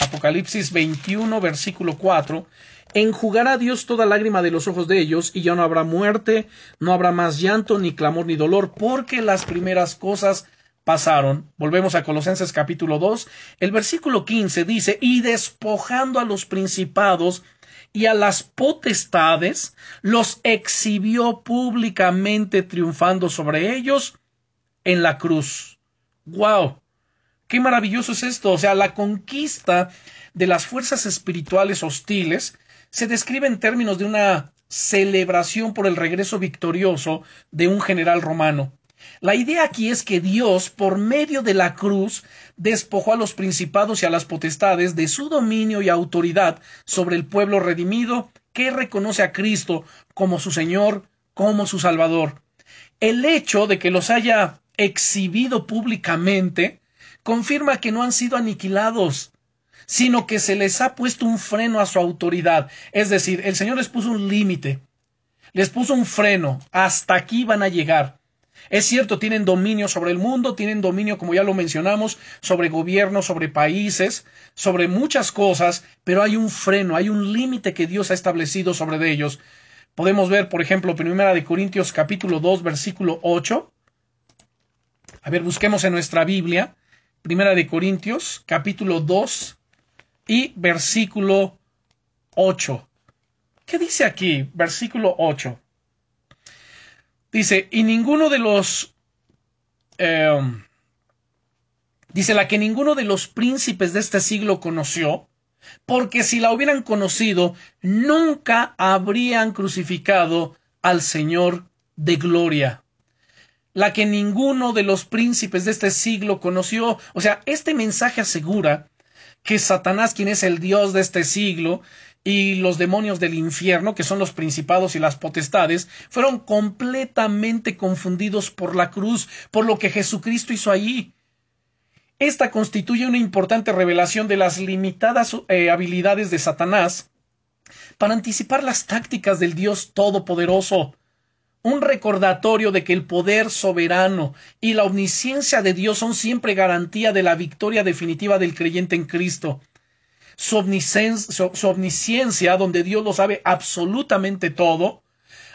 Apocalipsis 21, versículo 4, enjugará Dios toda lágrima de los ojos de ellos, y ya no habrá muerte, no habrá más llanto, ni clamor, ni dolor, porque las primeras cosas pasaron. Volvemos a Colosenses capítulo 2. El versículo 15 dice, y despojando a los principados y a las potestades, los exhibió públicamente triunfando sobre ellos en la cruz. ¡Wow! Qué maravilloso es esto. O sea, la conquista de las fuerzas espirituales hostiles se describe en términos de una celebración por el regreso victorioso de un general romano. La idea aquí es que Dios, por medio de la cruz, despojó a los principados y a las potestades de su dominio y autoridad sobre el pueblo redimido que reconoce a Cristo como su Señor, como su Salvador. El hecho de que los haya exhibido públicamente confirma que no han sido aniquilados, sino que se les ha puesto un freno a su autoridad. Es decir, el Señor les puso un límite, les puso un freno, hasta aquí van a llegar. Es cierto, tienen dominio sobre el mundo, tienen dominio, como ya lo mencionamos, sobre gobiernos, sobre países, sobre muchas cosas, pero hay un freno, hay un límite que Dios ha establecido sobre ellos. Podemos ver, por ejemplo, Primera de Corintios capítulo 2, versículo 8. A ver, busquemos en nuestra Biblia. Primera de Corintios, capítulo 2 y versículo 8. ¿Qué dice aquí? Versículo 8. Dice, y ninguno de los... Em, dice, la que ninguno de los príncipes de este siglo conoció, porque si la hubieran conocido, nunca habrían crucificado al Señor de gloria la que ninguno de los príncipes de este siglo conoció. O sea, este mensaje asegura que Satanás, quien es el Dios de este siglo, y los demonios del infierno, que son los principados y las potestades, fueron completamente confundidos por la cruz, por lo que Jesucristo hizo allí. Esta constituye una importante revelación de las limitadas eh, habilidades de Satanás para anticipar las tácticas del Dios Todopoderoso un recordatorio de que el poder soberano y la omnisciencia de Dios son siempre garantía de la victoria definitiva del creyente en Cristo. Su, omnisciencia, donde Dios lo sabe absolutamente todo,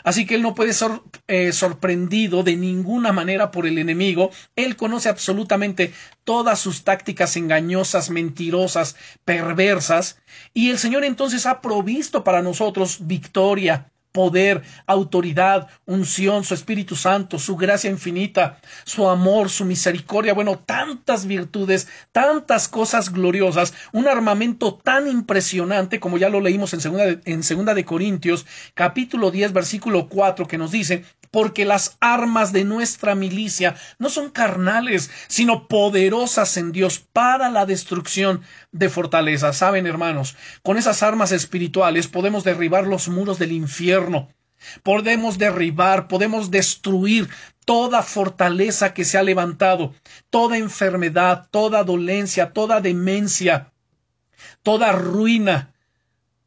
Así que él no puede ser eh, sorprendido de ninguna manera por el enemigo. Él conoce absolutamente todas sus tácticas engañosas, mentirosas, perversas. Y el Señor entonces ha provisto para nosotros victoria, poder, autoridad, unción, su Espíritu Santo, su gracia infinita, su amor, su misericordia, bueno, tantas virtudes, tantas cosas gloriosas, un armamento tan impresionante como ya lo leímos en segunda de, en segunda de Corintios, capítulo 10, versículo 4, que nos dice, porque las armas de nuestra milicia no son carnales, sino poderosas en Dios para la destrucción de fortalezas. Saben, hermanos, con esas armas espirituales podemos derribar los muros del infierno. Podemos derribar, podemos destruir toda fortaleza que se ha levantado, toda enfermedad, toda dolencia, toda demencia, toda ruina,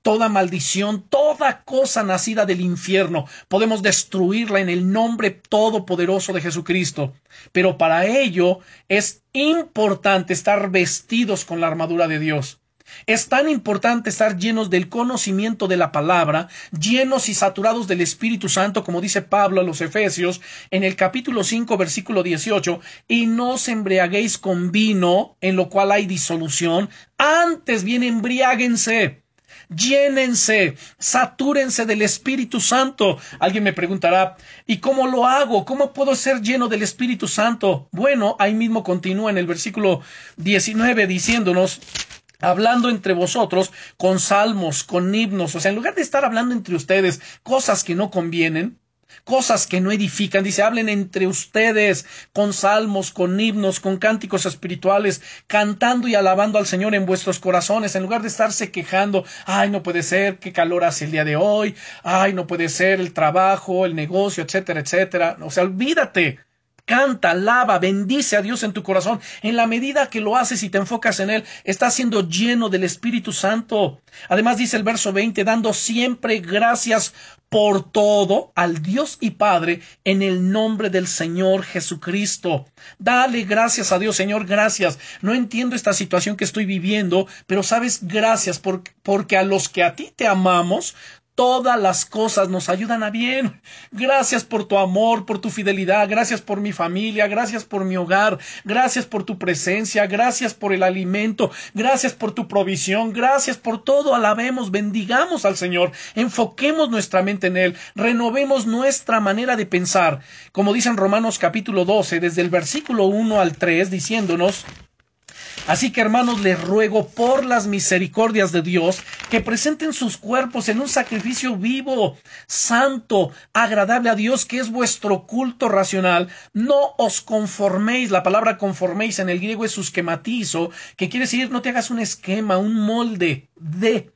toda maldición, toda cosa nacida del infierno. Podemos destruirla en el nombre todopoderoso de Jesucristo. Pero para ello es importante estar vestidos con la armadura de Dios. Es tan importante estar llenos del conocimiento de la palabra, llenos y saturados del Espíritu Santo, como dice Pablo a los Efesios en el capítulo 5, versículo 18, y no os embriaguéis con vino, en lo cual hay disolución, antes bien embriáguense llénense, satúrense del Espíritu Santo. Alguien me preguntará, ¿y cómo lo hago? ¿Cómo puedo ser lleno del Espíritu Santo? Bueno, ahí mismo continúa en el versículo 19 diciéndonos, hablando entre vosotros con salmos, con himnos, o sea, en lugar de estar hablando entre ustedes cosas que no convienen, cosas que no edifican. Dice, hablen entre ustedes con salmos, con himnos, con cánticos espirituales, cantando y alabando al Señor en vuestros corazones, en lugar de estarse quejando, ay, no puede ser, qué calor hace el día de hoy, ay, no puede ser el trabajo, el negocio, etcétera, etcétera. O sea, olvídate. Canta, alaba, bendice a Dios en tu corazón. En la medida que lo haces y te enfocas en Él, estás siendo lleno del Espíritu Santo. Además dice el verso 20, dando siempre gracias por todo al Dios y Padre en el nombre del Señor Jesucristo. Dale gracias a Dios, Señor, gracias. No entiendo esta situación que estoy viviendo, pero sabes, gracias porque a los que a ti te amamos, todas las cosas nos ayudan a bien. Gracias por tu amor, por tu fidelidad, gracias por mi familia, gracias por mi hogar, gracias por tu presencia, gracias por el alimento, gracias por tu provisión, gracias por todo. Alabemos, bendigamos al Señor, enfoquemos nuestra mente en Él, renovemos nuestra manera de pensar, como dice en Romanos capítulo 12, desde el versículo 1 al 3, diciéndonos, Así que hermanos, les ruego por las misericordias de Dios que presenten sus cuerpos en un sacrificio vivo, santo, agradable a Dios, que es vuestro culto racional. No os conforméis, la palabra conforméis en el griego es susquematizo, que quiere decir no te hagas un esquema, un molde de.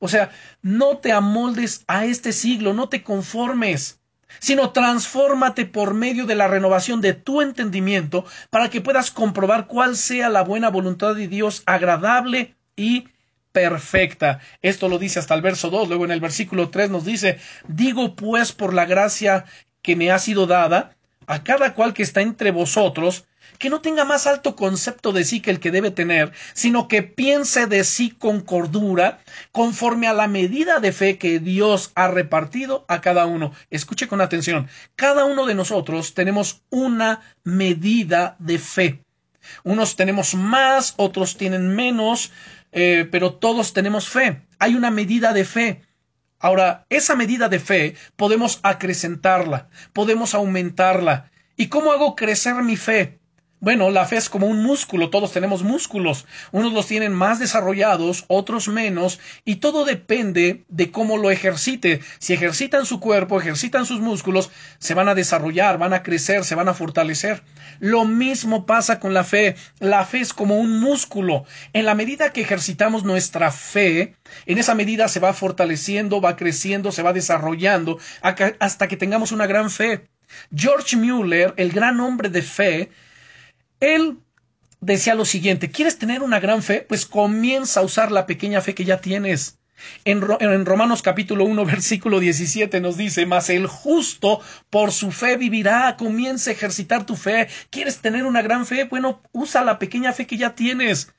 O sea, no te amoldes a este siglo, no te conformes sino transfórmate por medio de la renovación de tu entendimiento para que puedas comprobar cuál sea la buena voluntad de Dios agradable y perfecta. Esto lo dice hasta el verso 2. Luego en el versículo 3 nos dice, digo pues por la gracia que me ha sido dada, a cada cual que está entre vosotros, que no tenga más alto concepto de sí que el que debe tener, sino que piense de sí con cordura, conforme a la medida de fe que Dios ha repartido a cada uno. Escuche con atención, cada uno de nosotros tenemos una medida de fe. Unos tenemos más, otros tienen menos, eh, pero todos tenemos fe. Hay una medida de fe. Ahora, esa medida de fe podemos acrecentarla, podemos aumentarla. ¿Y cómo hago crecer mi fe? Bueno, la fe es como un músculo, todos tenemos músculos, unos los tienen más desarrollados, otros menos, y todo depende de cómo lo ejercite. Si ejercitan su cuerpo, ejercitan sus músculos, se van a desarrollar, van a crecer, se van a fortalecer. Lo mismo pasa con la fe. La fe es como un músculo. En la medida que ejercitamos nuestra fe, en esa medida se va fortaleciendo, va creciendo, se va desarrollando, hasta que tengamos una gran fe. George Mueller, el gran hombre de fe, él decía lo siguiente, ¿quieres tener una gran fe? Pues comienza a usar la pequeña fe que ya tienes. En, Romanos capítulo 1 versículo 17 nos dice, mas el justo por su fe vivirá, comienza a ejercitar tu fe. ¿Quieres tener una gran fe? Bueno, usa la pequeña fe que ya tienes.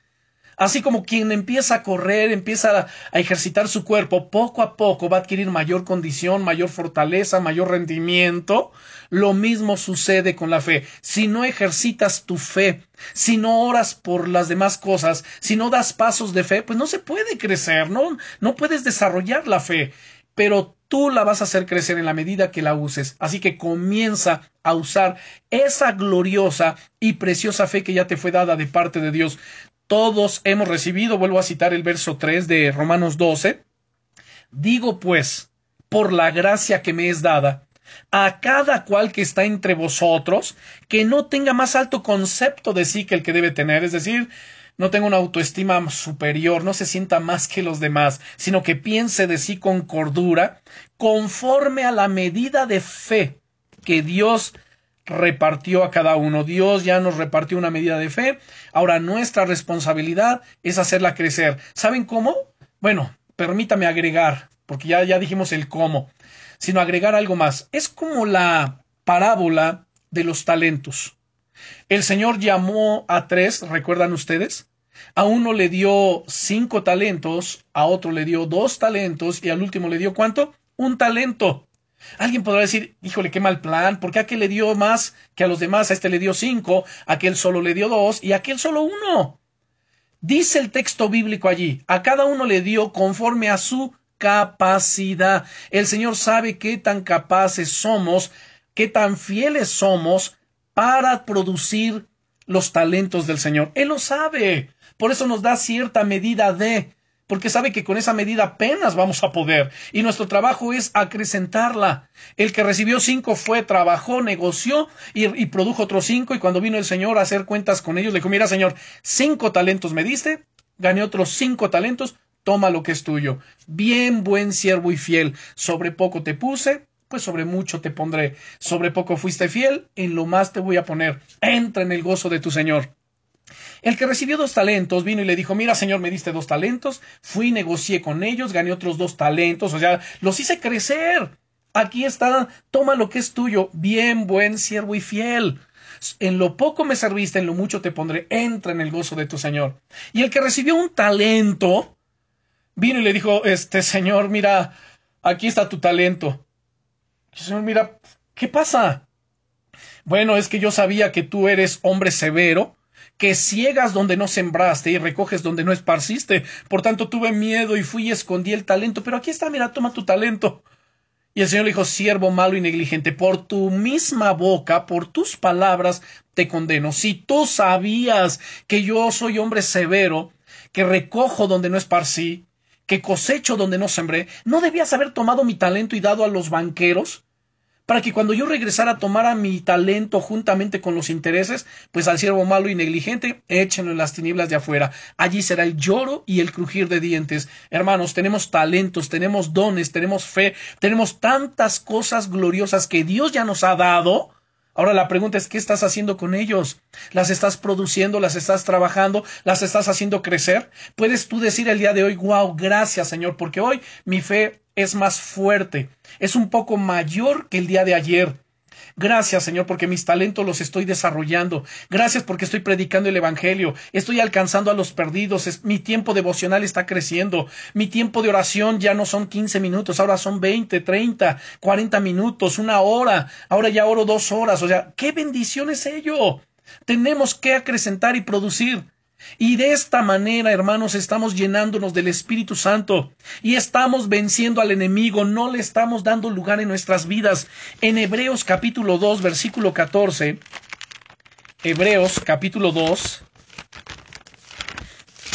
Así como quien empieza a correr, empieza a, ejercitar su cuerpo, poco a poco va a adquirir mayor condición, mayor fortaleza, mayor rendimiento. Lo mismo sucede con la fe. Si no ejercitas tu fe, si no oras por las demás cosas, si no das pasos de fe, pues no se puede crecer, no, no puedes desarrollar la fe. Pero tú la vas a hacer crecer en la medida que la uses. Así que comienza a usar esa gloriosa y preciosa fe que ya te fue dada de parte de Dios todos hemos recibido, vuelvo a citar el verso 3 de Romanos 12, digo pues, por la gracia que me es dada, a cada cual que está entre vosotros, que no tenga más alto concepto de sí que el que debe tener, es decir, no tenga una autoestima superior, no se sienta más que los demás, sino que piense de sí con cordura, conforme a la medida de fe que Dios repartió a cada uno. Dios ya nos repartió una medida de fe. Ahora nuestra responsabilidad es hacerla crecer. ¿Saben cómo? Bueno, permítame agregar, porque ya, ya dijimos el cómo, sino agregar algo más. Es como la parábola de los talentos. El Señor llamó a tres, ¿recuerdan ustedes? A uno le dio cinco talentos, a otro le dio dos talentos y al último le dio cuánto? Un talento. Alguien podrá decir, híjole, qué mal plan, porque aquel le dio más que a los demás, a este le dio cinco, a aquel solo le dio dos y a aquel solo uno. Dice el texto bíblico allí, a cada uno le dio conforme a su capacidad. El Señor sabe qué tan capaces somos, qué tan fieles somos para producir los talentos del Señor. Él lo sabe. Por eso nos da cierta medida de porque sabe que con esa medida apenas vamos a poder. Y nuestro trabajo es acrecentarla. El que recibió cinco fue, trabajó, negoció y, produjo otros cinco. Y cuando vino el Señor a hacer cuentas con ellos, le dijo, mira Señor, cinco talentos me diste, gané otros cinco talentos, toma lo que es tuyo. Bien, buen siervo y fiel. Sobre poco te puse, pues sobre mucho te pondré. Sobre poco fuiste fiel, en lo más te voy a poner. Entra en el gozo de tu Señor. El que recibió dos talentos vino y le dijo, mira señor, me diste dos talentos, fui, negocié con ellos, gané otros dos talentos, o sea, los hice crecer. Aquí está, toma lo que es tuyo, bien buen siervo y fiel. En lo poco me serviste, en lo mucho te pondré, entra en el gozo de tu Señor. Y el que recibió un talento, vino y le dijo, este Señor, mira, aquí está tu talento. Señor, mira, ¿qué pasa? Bueno, es que yo sabía que tú eres hombre severo, que ciegas donde no sembraste y recoges donde no esparciste. Por tanto tuve miedo y fui y escondí el talento. Pero aquí está, mira, toma tu talento. Y el Señor le dijo, siervo malo y negligente, por tu misma boca, por tus palabras, te condeno. Si tú sabías que yo soy hombre severo, que recojo donde no esparcí, que cosecho donde no sembré, ¿no debías haber tomado mi talento y dado a los banqueros? para que cuando yo regresara tomara mi talento juntamente con los intereses, pues al siervo malo y negligente, échenlo en las tinieblas de afuera. Allí será el lloro y el crujir de dientes. Hermanos, tenemos talentos, tenemos dones, tenemos fe, tenemos tantas cosas gloriosas que Dios ya nos ha dado. Ahora la pregunta es, ¿qué estás haciendo con ellos? ¿Las estás produciendo? ¿Las estás trabajando? ¿Las estás haciendo crecer? ¿Puedes tú decir el día de hoy, wow, gracias Señor, porque hoy mi fe es más fuerte, es un poco mayor que el día de ayer. Gracias, Señor, porque mis talentos los estoy desarrollando. Gracias porque estoy predicando el Evangelio. Estoy alcanzando a los perdidos. mi tiempo devocional está creciendo. Mi tiempo de oración ya no son 15 minutos, ahora son 20, 30, 40 minutos, una hora. Ahora ya oro dos horas. O sea, qué bendición es ello. Tenemos que acrecentar y producir. Y de esta manera, hermanos, estamos llenándonos del Espíritu Santo y estamos venciendo al enemigo, no le estamos dando lugar en nuestras vidas. En Hebreos capítulo 2, versículo 14, Hebreos capítulo 2,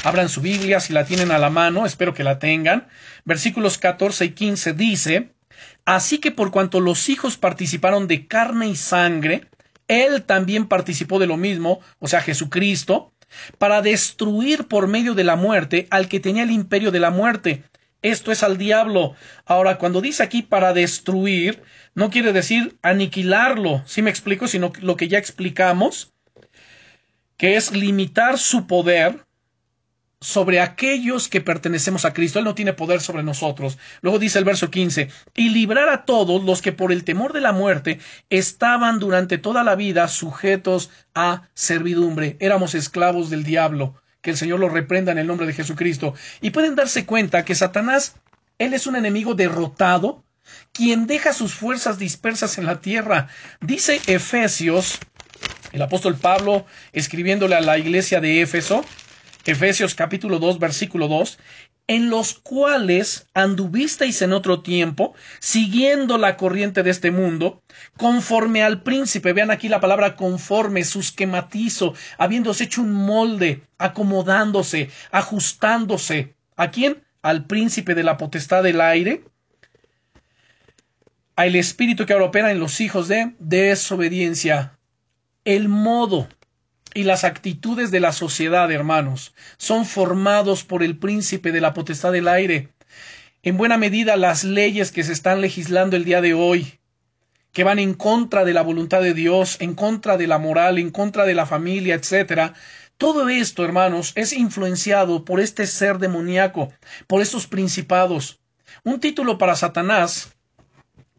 abran su Biblia si la tienen a la mano, espero que la tengan. Versículos 14 y 15 dice, Así que por cuanto los hijos participaron de carne y sangre, él también participó de lo mismo, o sea, Jesucristo, para destruir por medio de la muerte al que tenía el imperio de la muerte. Esto es al diablo. Ahora, cuando dice aquí para destruir, no quiere decir aniquilarlo, si me explico, sino lo que ya explicamos, que es limitar su poder sobre aquellos que pertenecemos a Cristo. Él no tiene poder sobre nosotros. Luego dice el verso 15, y librar a todos los que por el temor de la muerte estaban durante toda la vida sujetos a servidumbre. Éramos esclavos del diablo. Que el Señor lo reprenda en el nombre de Jesucristo. Y pueden darse cuenta que Satanás, él es un enemigo derrotado, quien deja sus fuerzas dispersas en la tierra. Dice Efesios, el apóstol Pablo, escribiéndole a la iglesia de Éfeso, Efesios capítulo 2, versículo 2, en los cuales anduvisteis en otro tiempo, siguiendo la corriente de este mundo, conforme al príncipe, vean aquí la palabra conforme, su esquematizo, habiéndose hecho un molde, acomodándose, ajustándose. ¿A quién? Al príncipe de la potestad del aire, al espíritu que ahora opera en los hijos de desobediencia. El modo y las actitudes de la sociedad, hermanos, son formados por el príncipe de la potestad del aire. En buena medida las leyes que se están legislando el día de hoy, que van en contra de la voluntad de Dios, en contra de la moral, en contra de la familia, etcétera. Todo esto, hermanos, es influenciado por este ser demoníaco, por estos principados. Un título para Satanás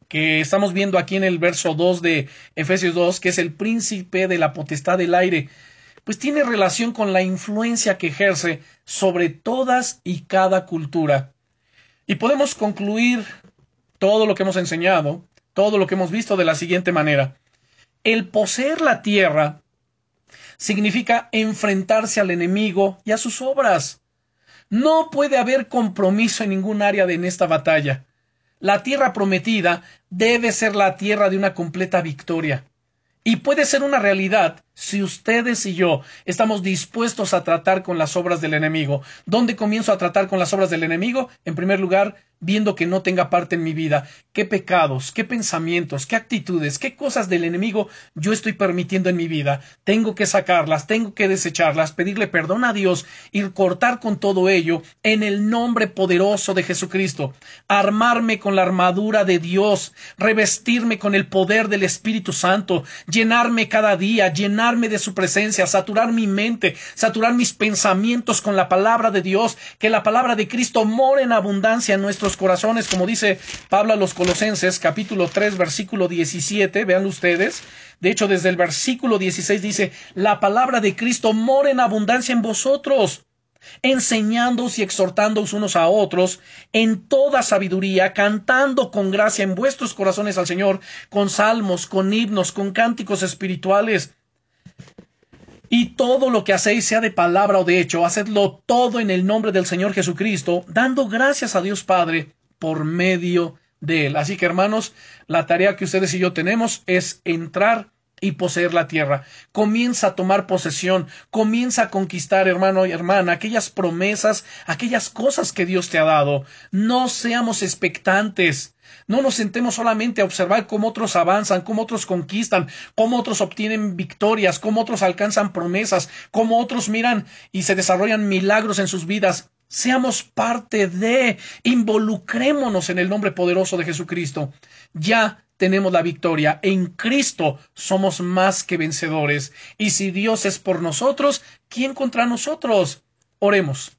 que estamos viendo aquí en el verso 2 de Efesios 2, que es el príncipe de la potestad del aire, pues tiene relación con la influencia que ejerce sobre todas y cada cultura. Y podemos concluir todo lo que hemos enseñado, todo lo que hemos visto de la siguiente manera. El poseer la tierra significa enfrentarse al enemigo y a sus obras. No puede haber compromiso en ningún área de en esta batalla. La tierra prometida debe ser la tierra de una completa victoria. Y puede ser una realidad si ustedes y yo estamos dispuestos a tratar con las obras del enemigo. ¿Dónde comienzo a tratar con las obras del enemigo? En primer lugar, viendo que no tenga parte en mi vida, qué pecados, qué pensamientos, qué actitudes, qué cosas del enemigo yo estoy permitiendo en mi vida. Tengo que sacarlas, tengo que desecharlas, pedirle perdón a Dios y cortar con todo ello en el nombre poderoso de Jesucristo. Armarme con la armadura de Dios, revestirme con el poder del Espíritu Santo, llenarme cada día, llenarme de su presencia, saturar mi mente, saturar mis pensamientos con la palabra de Dios, que la palabra de Cristo more en abundancia en nuestro corazones, como dice Pablo a los Colosenses, capítulo 3, versículo 17, vean ustedes. De hecho, desde el versículo 16 dice, la palabra de Cristo mora en abundancia en vosotros, enseñándoos y exhortándoos unos a otros en toda sabiduría, cantando con gracia en vuestros corazones al Señor, con salmos, con himnos, con cánticos espirituales y todo lo que hacéis, sea de palabra o de hecho, hacedlo todo en el nombre del Señor Jesucristo, dando gracias a Dios Padre por medio de Él. Así que, hermanos, la tarea que ustedes y yo tenemos es entrar y poseer la tierra. Comienza a tomar posesión, comienza a conquistar, hermano y hermana, aquellas promesas, aquellas cosas que Dios te ha dado. No seamos expectantes. No nos sentemos solamente a observar cómo otros avanzan, cómo otros conquistan, cómo otros obtienen victorias, cómo otros alcanzan promesas, cómo otros miran y se desarrollan milagros en sus vidas. Seamos parte de, involucrémonos en el nombre poderoso de Jesucristo. Ya tenemos la victoria. En Cristo somos más que vencedores. Y si Dios es por nosotros, ¿quién contra nosotros? Oremos.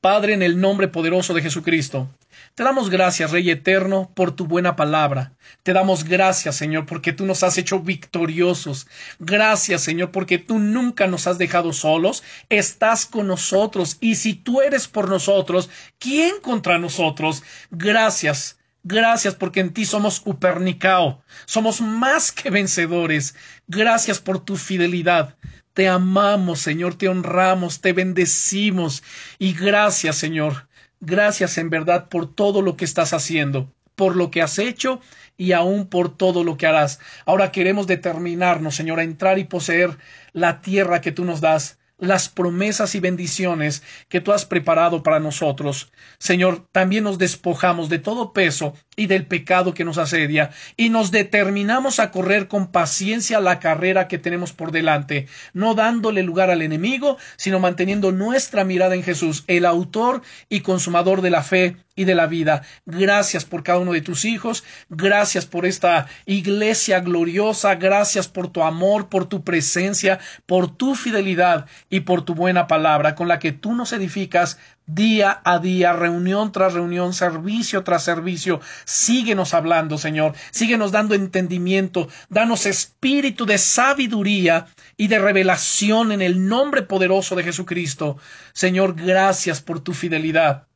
Padre, en el nombre poderoso de Jesucristo, te damos gracias, Rey Eterno, por tu buena palabra. Te damos gracias, Señor, porque tú nos has hecho victoriosos. Gracias, Señor, porque tú nunca nos has dejado solos. Estás con nosotros. Y si tú eres por nosotros, ¿quién contra nosotros? Gracias. Gracias porque en ti somos Upernicao, somos más que vencedores. Gracias por tu fidelidad. Te amamos, Señor, te honramos, te bendecimos. Y gracias, Señor. Gracias en verdad por todo lo que estás haciendo, por lo que has hecho y aún por todo lo que harás. Ahora queremos determinarnos, Señor, a entrar y poseer la tierra que tú nos das las promesas y bendiciones que tú has preparado para nosotros. Señor, también nos despojamos de todo peso y del pecado que nos asedia y nos determinamos a correr con paciencia la carrera que tenemos por delante, no dándole lugar al enemigo, sino manteniendo nuestra mirada en Jesús, el autor y consumador de la fe y de la vida. Gracias por cada uno de tus hijos, gracias por esta iglesia gloriosa, gracias por tu amor, por tu presencia, por tu fidelidad y por tu buena palabra con la que tú nos edificas día a día, reunión tras reunión, servicio tras servicio. Síguenos hablando, Señor, síguenos dando entendimiento, danos espíritu de sabiduría y de revelación en el nombre poderoso de Jesucristo. Señor, gracias por tu fidelidad.